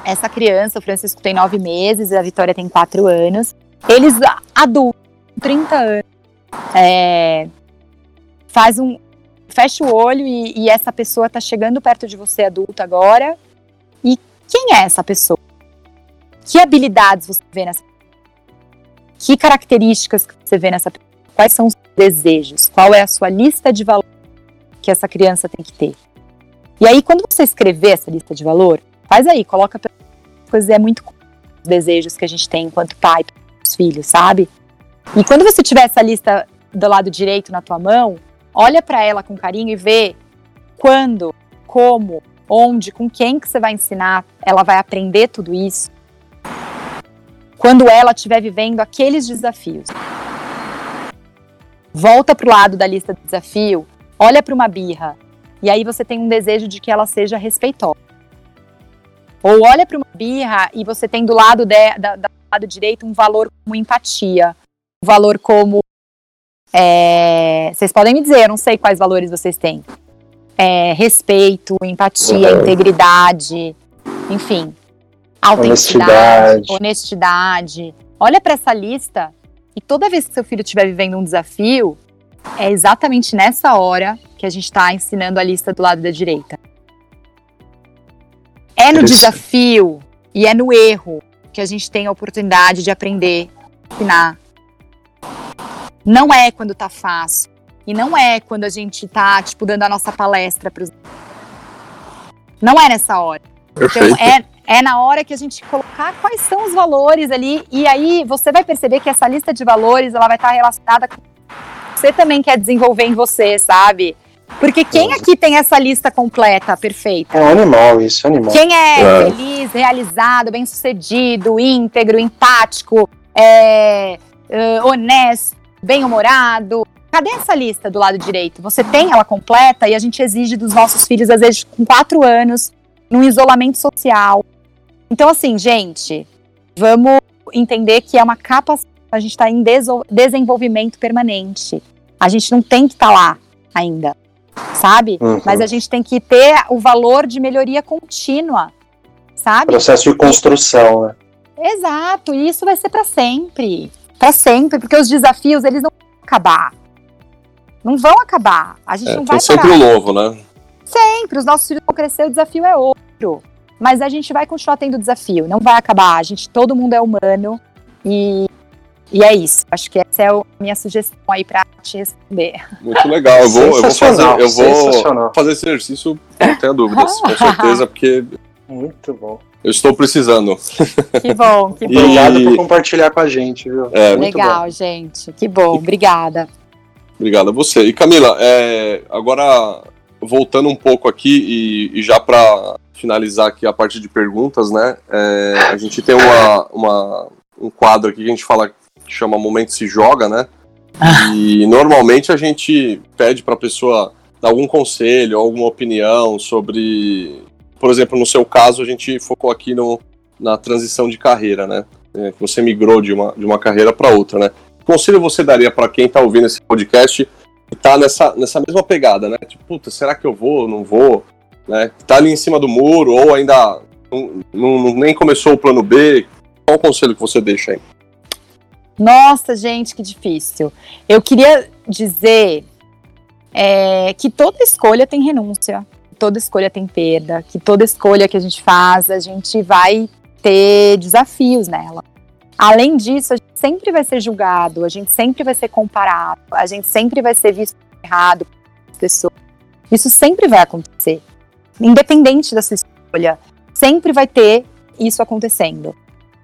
essa criança, o Francisco tem nove meses e a Vitória tem quatro anos, eles adultos, 30 anos, é, faz um, fecha o olho e, e essa pessoa tá chegando perto de você adulto agora, e quem é essa pessoa? Que habilidades você vê nessa Que características que você vê nessa? Quais são os desejos? Qual é a sua lista de valores que essa criança tem que ter? E aí, quando você escrever essa lista de valor, faz aí, coloca coisas é muito os desejos que a gente tem enquanto pai, os filhos, sabe? E quando você tiver essa lista do lado direito na tua mão, olha para ela com carinho e vê quando, como, onde, com quem que você vai ensinar, ela vai aprender tudo isso. Quando ela estiver vivendo aqueles desafios. Volta pro lado da lista de desafio, olha para uma birra, e aí você tem um desejo de que ela seja respeitosa. Ou olha para uma birra e você tem do lado, de, da, do lado direito um valor como empatia, um valor como. é, vocês podem me dizer, eu não sei quais valores vocês têm. É, respeito, empatia, integridade, enfim. Autenticidade,
Honestidade.
honestidade. Olha para essa lista e toda vez que seu filho estiver vivendo um desafio, é exatamente nessa hora que a gente está ensinando a lista do lado da direita. É no desafio e é no erro que a gente tem a oportunidade de aprender, ensinar. Não é quando tá fácil. E não é quando a gente tá, tipo, dando a nossa palestra pros. Não é nessa hora.
Perfeito.
Então, é, é na hora que a gente colocar quais são os valores ali. E aí você vai perceber que essa lista de valores ela vai estar relacionada com o que você também quer desenvolver em você, sabe? Porque quem aqui tem essa lista completa, perfeita?
É um animal isso, é um animal.
Quem é,
É.
feliz, realizado, bem-sucedido, íntegro, empático, é, é, honesto, bem-humorado? Cadê essa lista do lado direito? Você tem ela completa e a gente exige dos nossos filhos, às vezes, com quatro anos, num isolamento social. Então, assim, gente, vamos entender que é uma capacidade, a gente está em desenvolvimento permanente. A gente não tem que estar lá ainda, sabe?
Uhum.
Mas a gente tem que ter o valor de melhoria contínua, sabe?
Processo de construção, né?
Exato, e isso vai ser para sempre. Para sempre, porque os desafios, eles não vão acabar. Não vão acabar. A gente
É,
não vai
sempre
parar.
o novo, né?
Sempre, os nossos filhos vão crescer, o desafio é outro. Mas a gente vai continuar tendo desafio, não vai acabar. A gente, todo mundo é humano e, e é isso. Acho que essa é a minha sugestão aí para te responder.
Muito legal. Eu vou, eu vou fazer, eu vou fazer esse exercício, não tenha dúvidas, com [laughs] certeza, porque
Muito bom.
eu estou precisando.
Que bom, que [laughs] bom.
E-
Obrigado por compartilhar com a gente, viu?
É, muito
Legal, gente. Que bom, obrigada.
Obrigado a você. E Camila, é, agora voltando um pouco aqui e, e já para finalizar aqui a parte de perguntas, né? é, a gente tem uma, uma- um quadro aqui que a gente fala que chama Momento se joga, né? E normalmente a gente pede para a pessoa dar algum conselho, alguma opinião sobre, por exemplo, no seu caso a gente focou aqui no, na transição de carreira, né? É, que você migrou de uma, de uma carreira para outra, né? Que conselho você daria para quem está ouvindo esse podcast e tá nessa, nessa mesma pegada, né? Tipo, puta, será que eu vou, não vou? Né? Tá ali em cima do muro ou ainda não, não- nem começou o plano B? Qual o conselho que você deixa aí?
Nossa, gente, que difícil. Eu queria dizer é, que toda escolha tem renúncia, toda escolha tem perda, que toda escolha que a gente faz, a gente vai ter desafios nela. Além disso, a gente sempre vai ser julgado, a gente sempre vai ser comparado, a gente sempre vai ser visto errado por pessoas. Isso sempre vai acontecer. Independente da sua escolha, sempre vai ter isso acontecendo.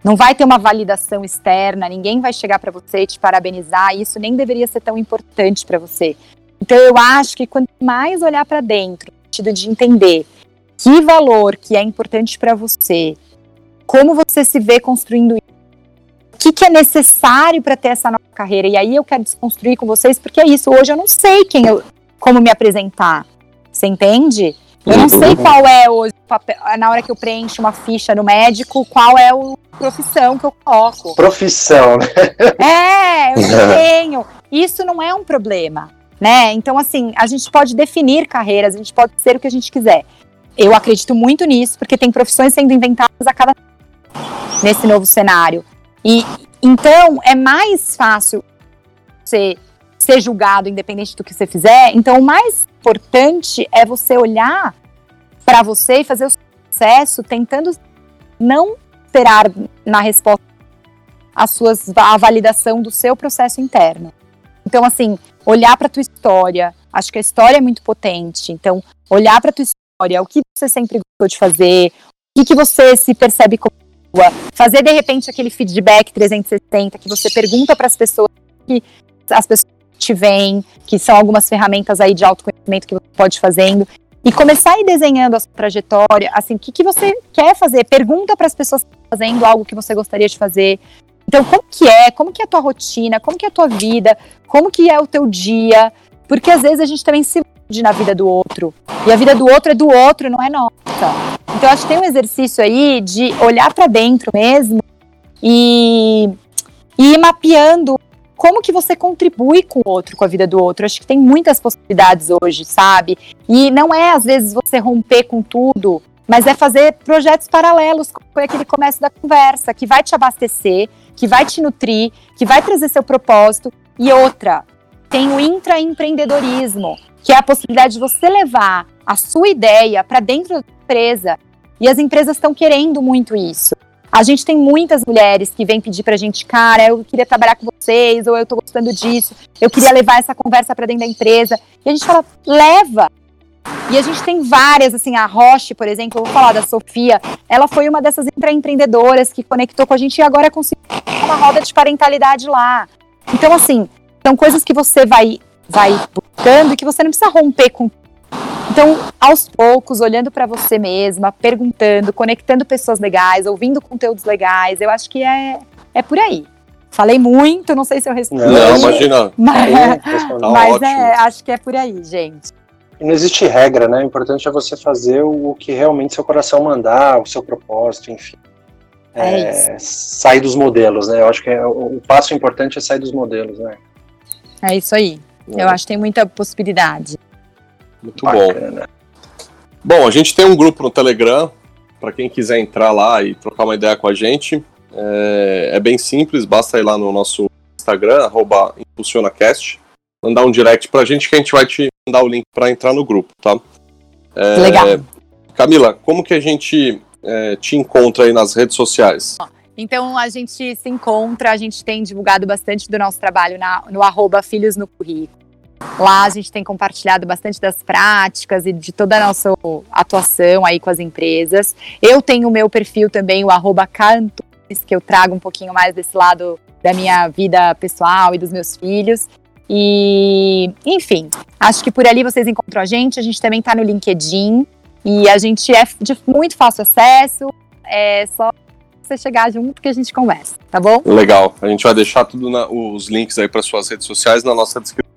Não vai ter uma validação externa, ninguém vai chegar para você te parabenizar, isso nem deveria ser tão importante para você. Então eu acho que quanto mais olhar para dentro, no sentido de entender que valor que é importante para você, como você se vê construindo isso, o que, que é necessário para ter essa nova carreira. E aí eu quero desconstruir com vocês, porque é isso. Hoje eu não sei quem eu, como me apresentar. Você entende? Eu não sei qual é hoje o papel, na hora que eu preencho uma ficha no médico, qual é a profissão que eu coloco.
Profissão, né? [laughs]
É, eu não [laughs] tenho. Isso não é um problema, né? Então, assim, a gente pode definir carreiras, a gente pode ser o que a gente quiser. Eu acredito muito nisso, porque tem profissões sendo inventadas a cada nesse novo cenário. E então é mais fácil você ser julgado independente do que você fizer. Então, o mais importante é você olhar para você e fazer o sucesso tentando não esperar na resposta as suas a validação do seu processo interno. Então, assim, olhar para tua história. Acho que a história é muito potente. Então, olhar para tua história, o que você sempre gostou de fazer, o que, que você se percebe como boa, fazer de repente aquele feedback 360 que você pergunta para as pessoas que as pessoas veem, que são algumas ferramentas aí de autoconhecimento que você pode ir fazendo e começar a ir desenhando a sua trajetória, assim, o que, que você quer fazer? Pergunta para as pessoas fazendo algo que você gostaria de fazer. Então, como que é? Como que é a tua rotina? Como que é a tua vida? Como que é o teu dia? Porque às vezes a gente também se ilude na vida do outro. E a vida do outro é do outro, não é nossa. Então, acho que tem um exercício aí de olhar para dentro mesmo e, e ir mapeando como que você contribui com o outro, com a vida do outro. Acho que tem muitas possibilidades hoje, sabe? E não é, às vezes, você romper com tudo, mas é fazer projetos paralelos, como foi aquele começo da conversa, que vai te abastecer, que vai te nutrir, que vai trazer seu propósito. E outra, tem o intraempreendedorismo, que é a possibilidade de você levar a sua ideia para dentro da empresa. E as empresas estão querendo muito isso. A gente tem muitas mulheres que vêm pedir pra gente, cara, eu queria trabalhar com vocês, ou eu tô gostando disso, eu queria levar essa conversa para dentro da empresa. E a gente fala, leva. E a gente tem várias, assim, a Roche, por exemplo, eu vou falar da Sofia, ela foi uma dessas empreendedoras que conectou com a gente e agora conseguiu uma roda de parentalidade lá. Então, assim, são coisas que você vai, vai buscando e que você não precisa romper com então, aos poucos, olhando para você mesma, perguntando, conectando pessoas legais, ouvindo conteúdos legais, eu acho que é, é por aí. Falei muito, não sei se eu respondi.
Não, imagina.
Mas,
Tá
mas é, acho que é por aí, gente.
Não existe regra, né? O importante é você fazer o que realmente seu coração mandar, o seu propósito, enfim.
É,
É, sair dos modelos, né? Eu acho que é- o o passo importante é sair dos modelos, né?
É isso aí. Eu acho que tem muita possibilidade.
Muito bom.
Bacana.
Bom, a gente tem um grupo no Telegram, para quem quiser entrar lá e trocar uma ideia com a gente. É, é bem simples, basta ir lá no nosso Instagram, arroba ImpulsionaCast, mandar um direct pra gente que a gente vai te mandar o link para entrar no grupo, tá? É,
Legal.
Camila, como que a gente é, te encontra aí nas redes sociais?
Então a gente se encontra, a gente tem divulgado bastante do nosso trabalho na- no arroba Filhos no Currículo. Lá a gente tem compartilhado bastante das práticas e de toda a nossa atuação aí com as empresas. Eu tenho o meu perfil também, o arroba que eu trago um pouquinho mais desse lado da minha vida pessoal e dos meus filhos. E, enfim, acho que por ali vocês encontram a gente. A gente também está no LinkedIn e a gente é de muito fácil acesso. É só você chegar junto que a gente conversa, tá bom?
Legal, a gente vai deixar tudo na- os links aí para suas redes sociais na nossa descrição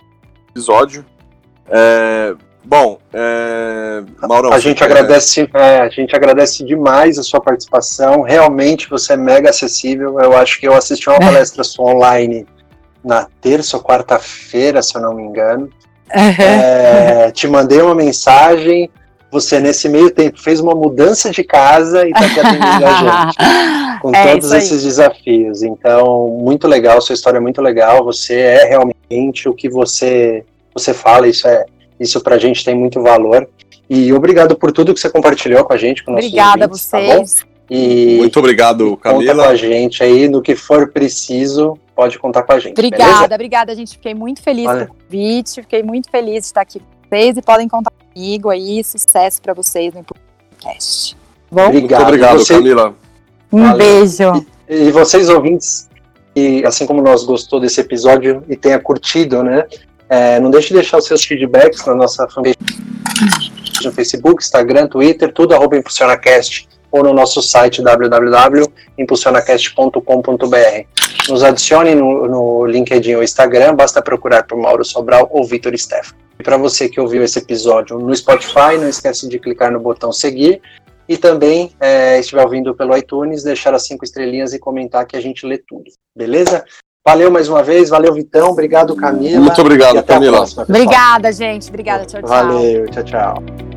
episódio. É, bom, é, Maurão,
A gente
quer-
agradece, é, a gente agradece demais a sua participação. Realmente você é mega acessível. Eu acho que eu assisti uma
É.
palestra sua online na terça ou quarta-feira, se eu não me engano. É, te mandei uma mensagem. Você, nesse meio tempo, fez uma mudança de casa e está aqui atendendo a [laughs] gente. Com
É
todos esses desafios. Então, muito legal, sua história é muito legal. Você é realmente o que você, você fala, isso é isso pra gente tem muito valor. E obrigado por tudo que você compartilhou com a gente, com
Obrigada a
tá
vocês.
E
Muito obrigado,
conta com
Camila.
a gente aí, no que for preciso, pode contar com a gente. beleza?
Obrigada, obrigada, gente. Fiquei muito feliz
Olha.
com o convite, fiquei muito feliz de estar aqui com vocês e podem contar comigo aí. Sucesso pra vocês no podcast. Bom,
Obrigado.
Muito obrigado,
Você-
Camila.
um
Valeu.
beijo.
E vocês ouvintes, que assim como nós gostou desse episódio e tenha curtido, né? é, não deixe de deixar os seus feedbacks na nossa fanpage no Facebook, Instagram, Twitter, tudo arroba ImpulsionaCast ou no nosso site www.impulsionacast.com.br. Nos adicione no, no LinkedIn ou Instagram, basta procurar por Mauro Sobral ou Vitor Stefan. E para você que ouviu esse episódio no Spotify, não esquece de clicar no botão seguir e também, é, estiver ouvindo pelo iTunes, deixar as cinco estrelinhas e comentar que a gente lê tudo. Beleza? Valeu mais uma vez, valeu Vitão, obrigado Camila.
Muito obrigado,
e até
Camila.
A próxima.
Obrigada, gente. Obrigada. Tchau, tchau.
Valeu, tchau, tchau.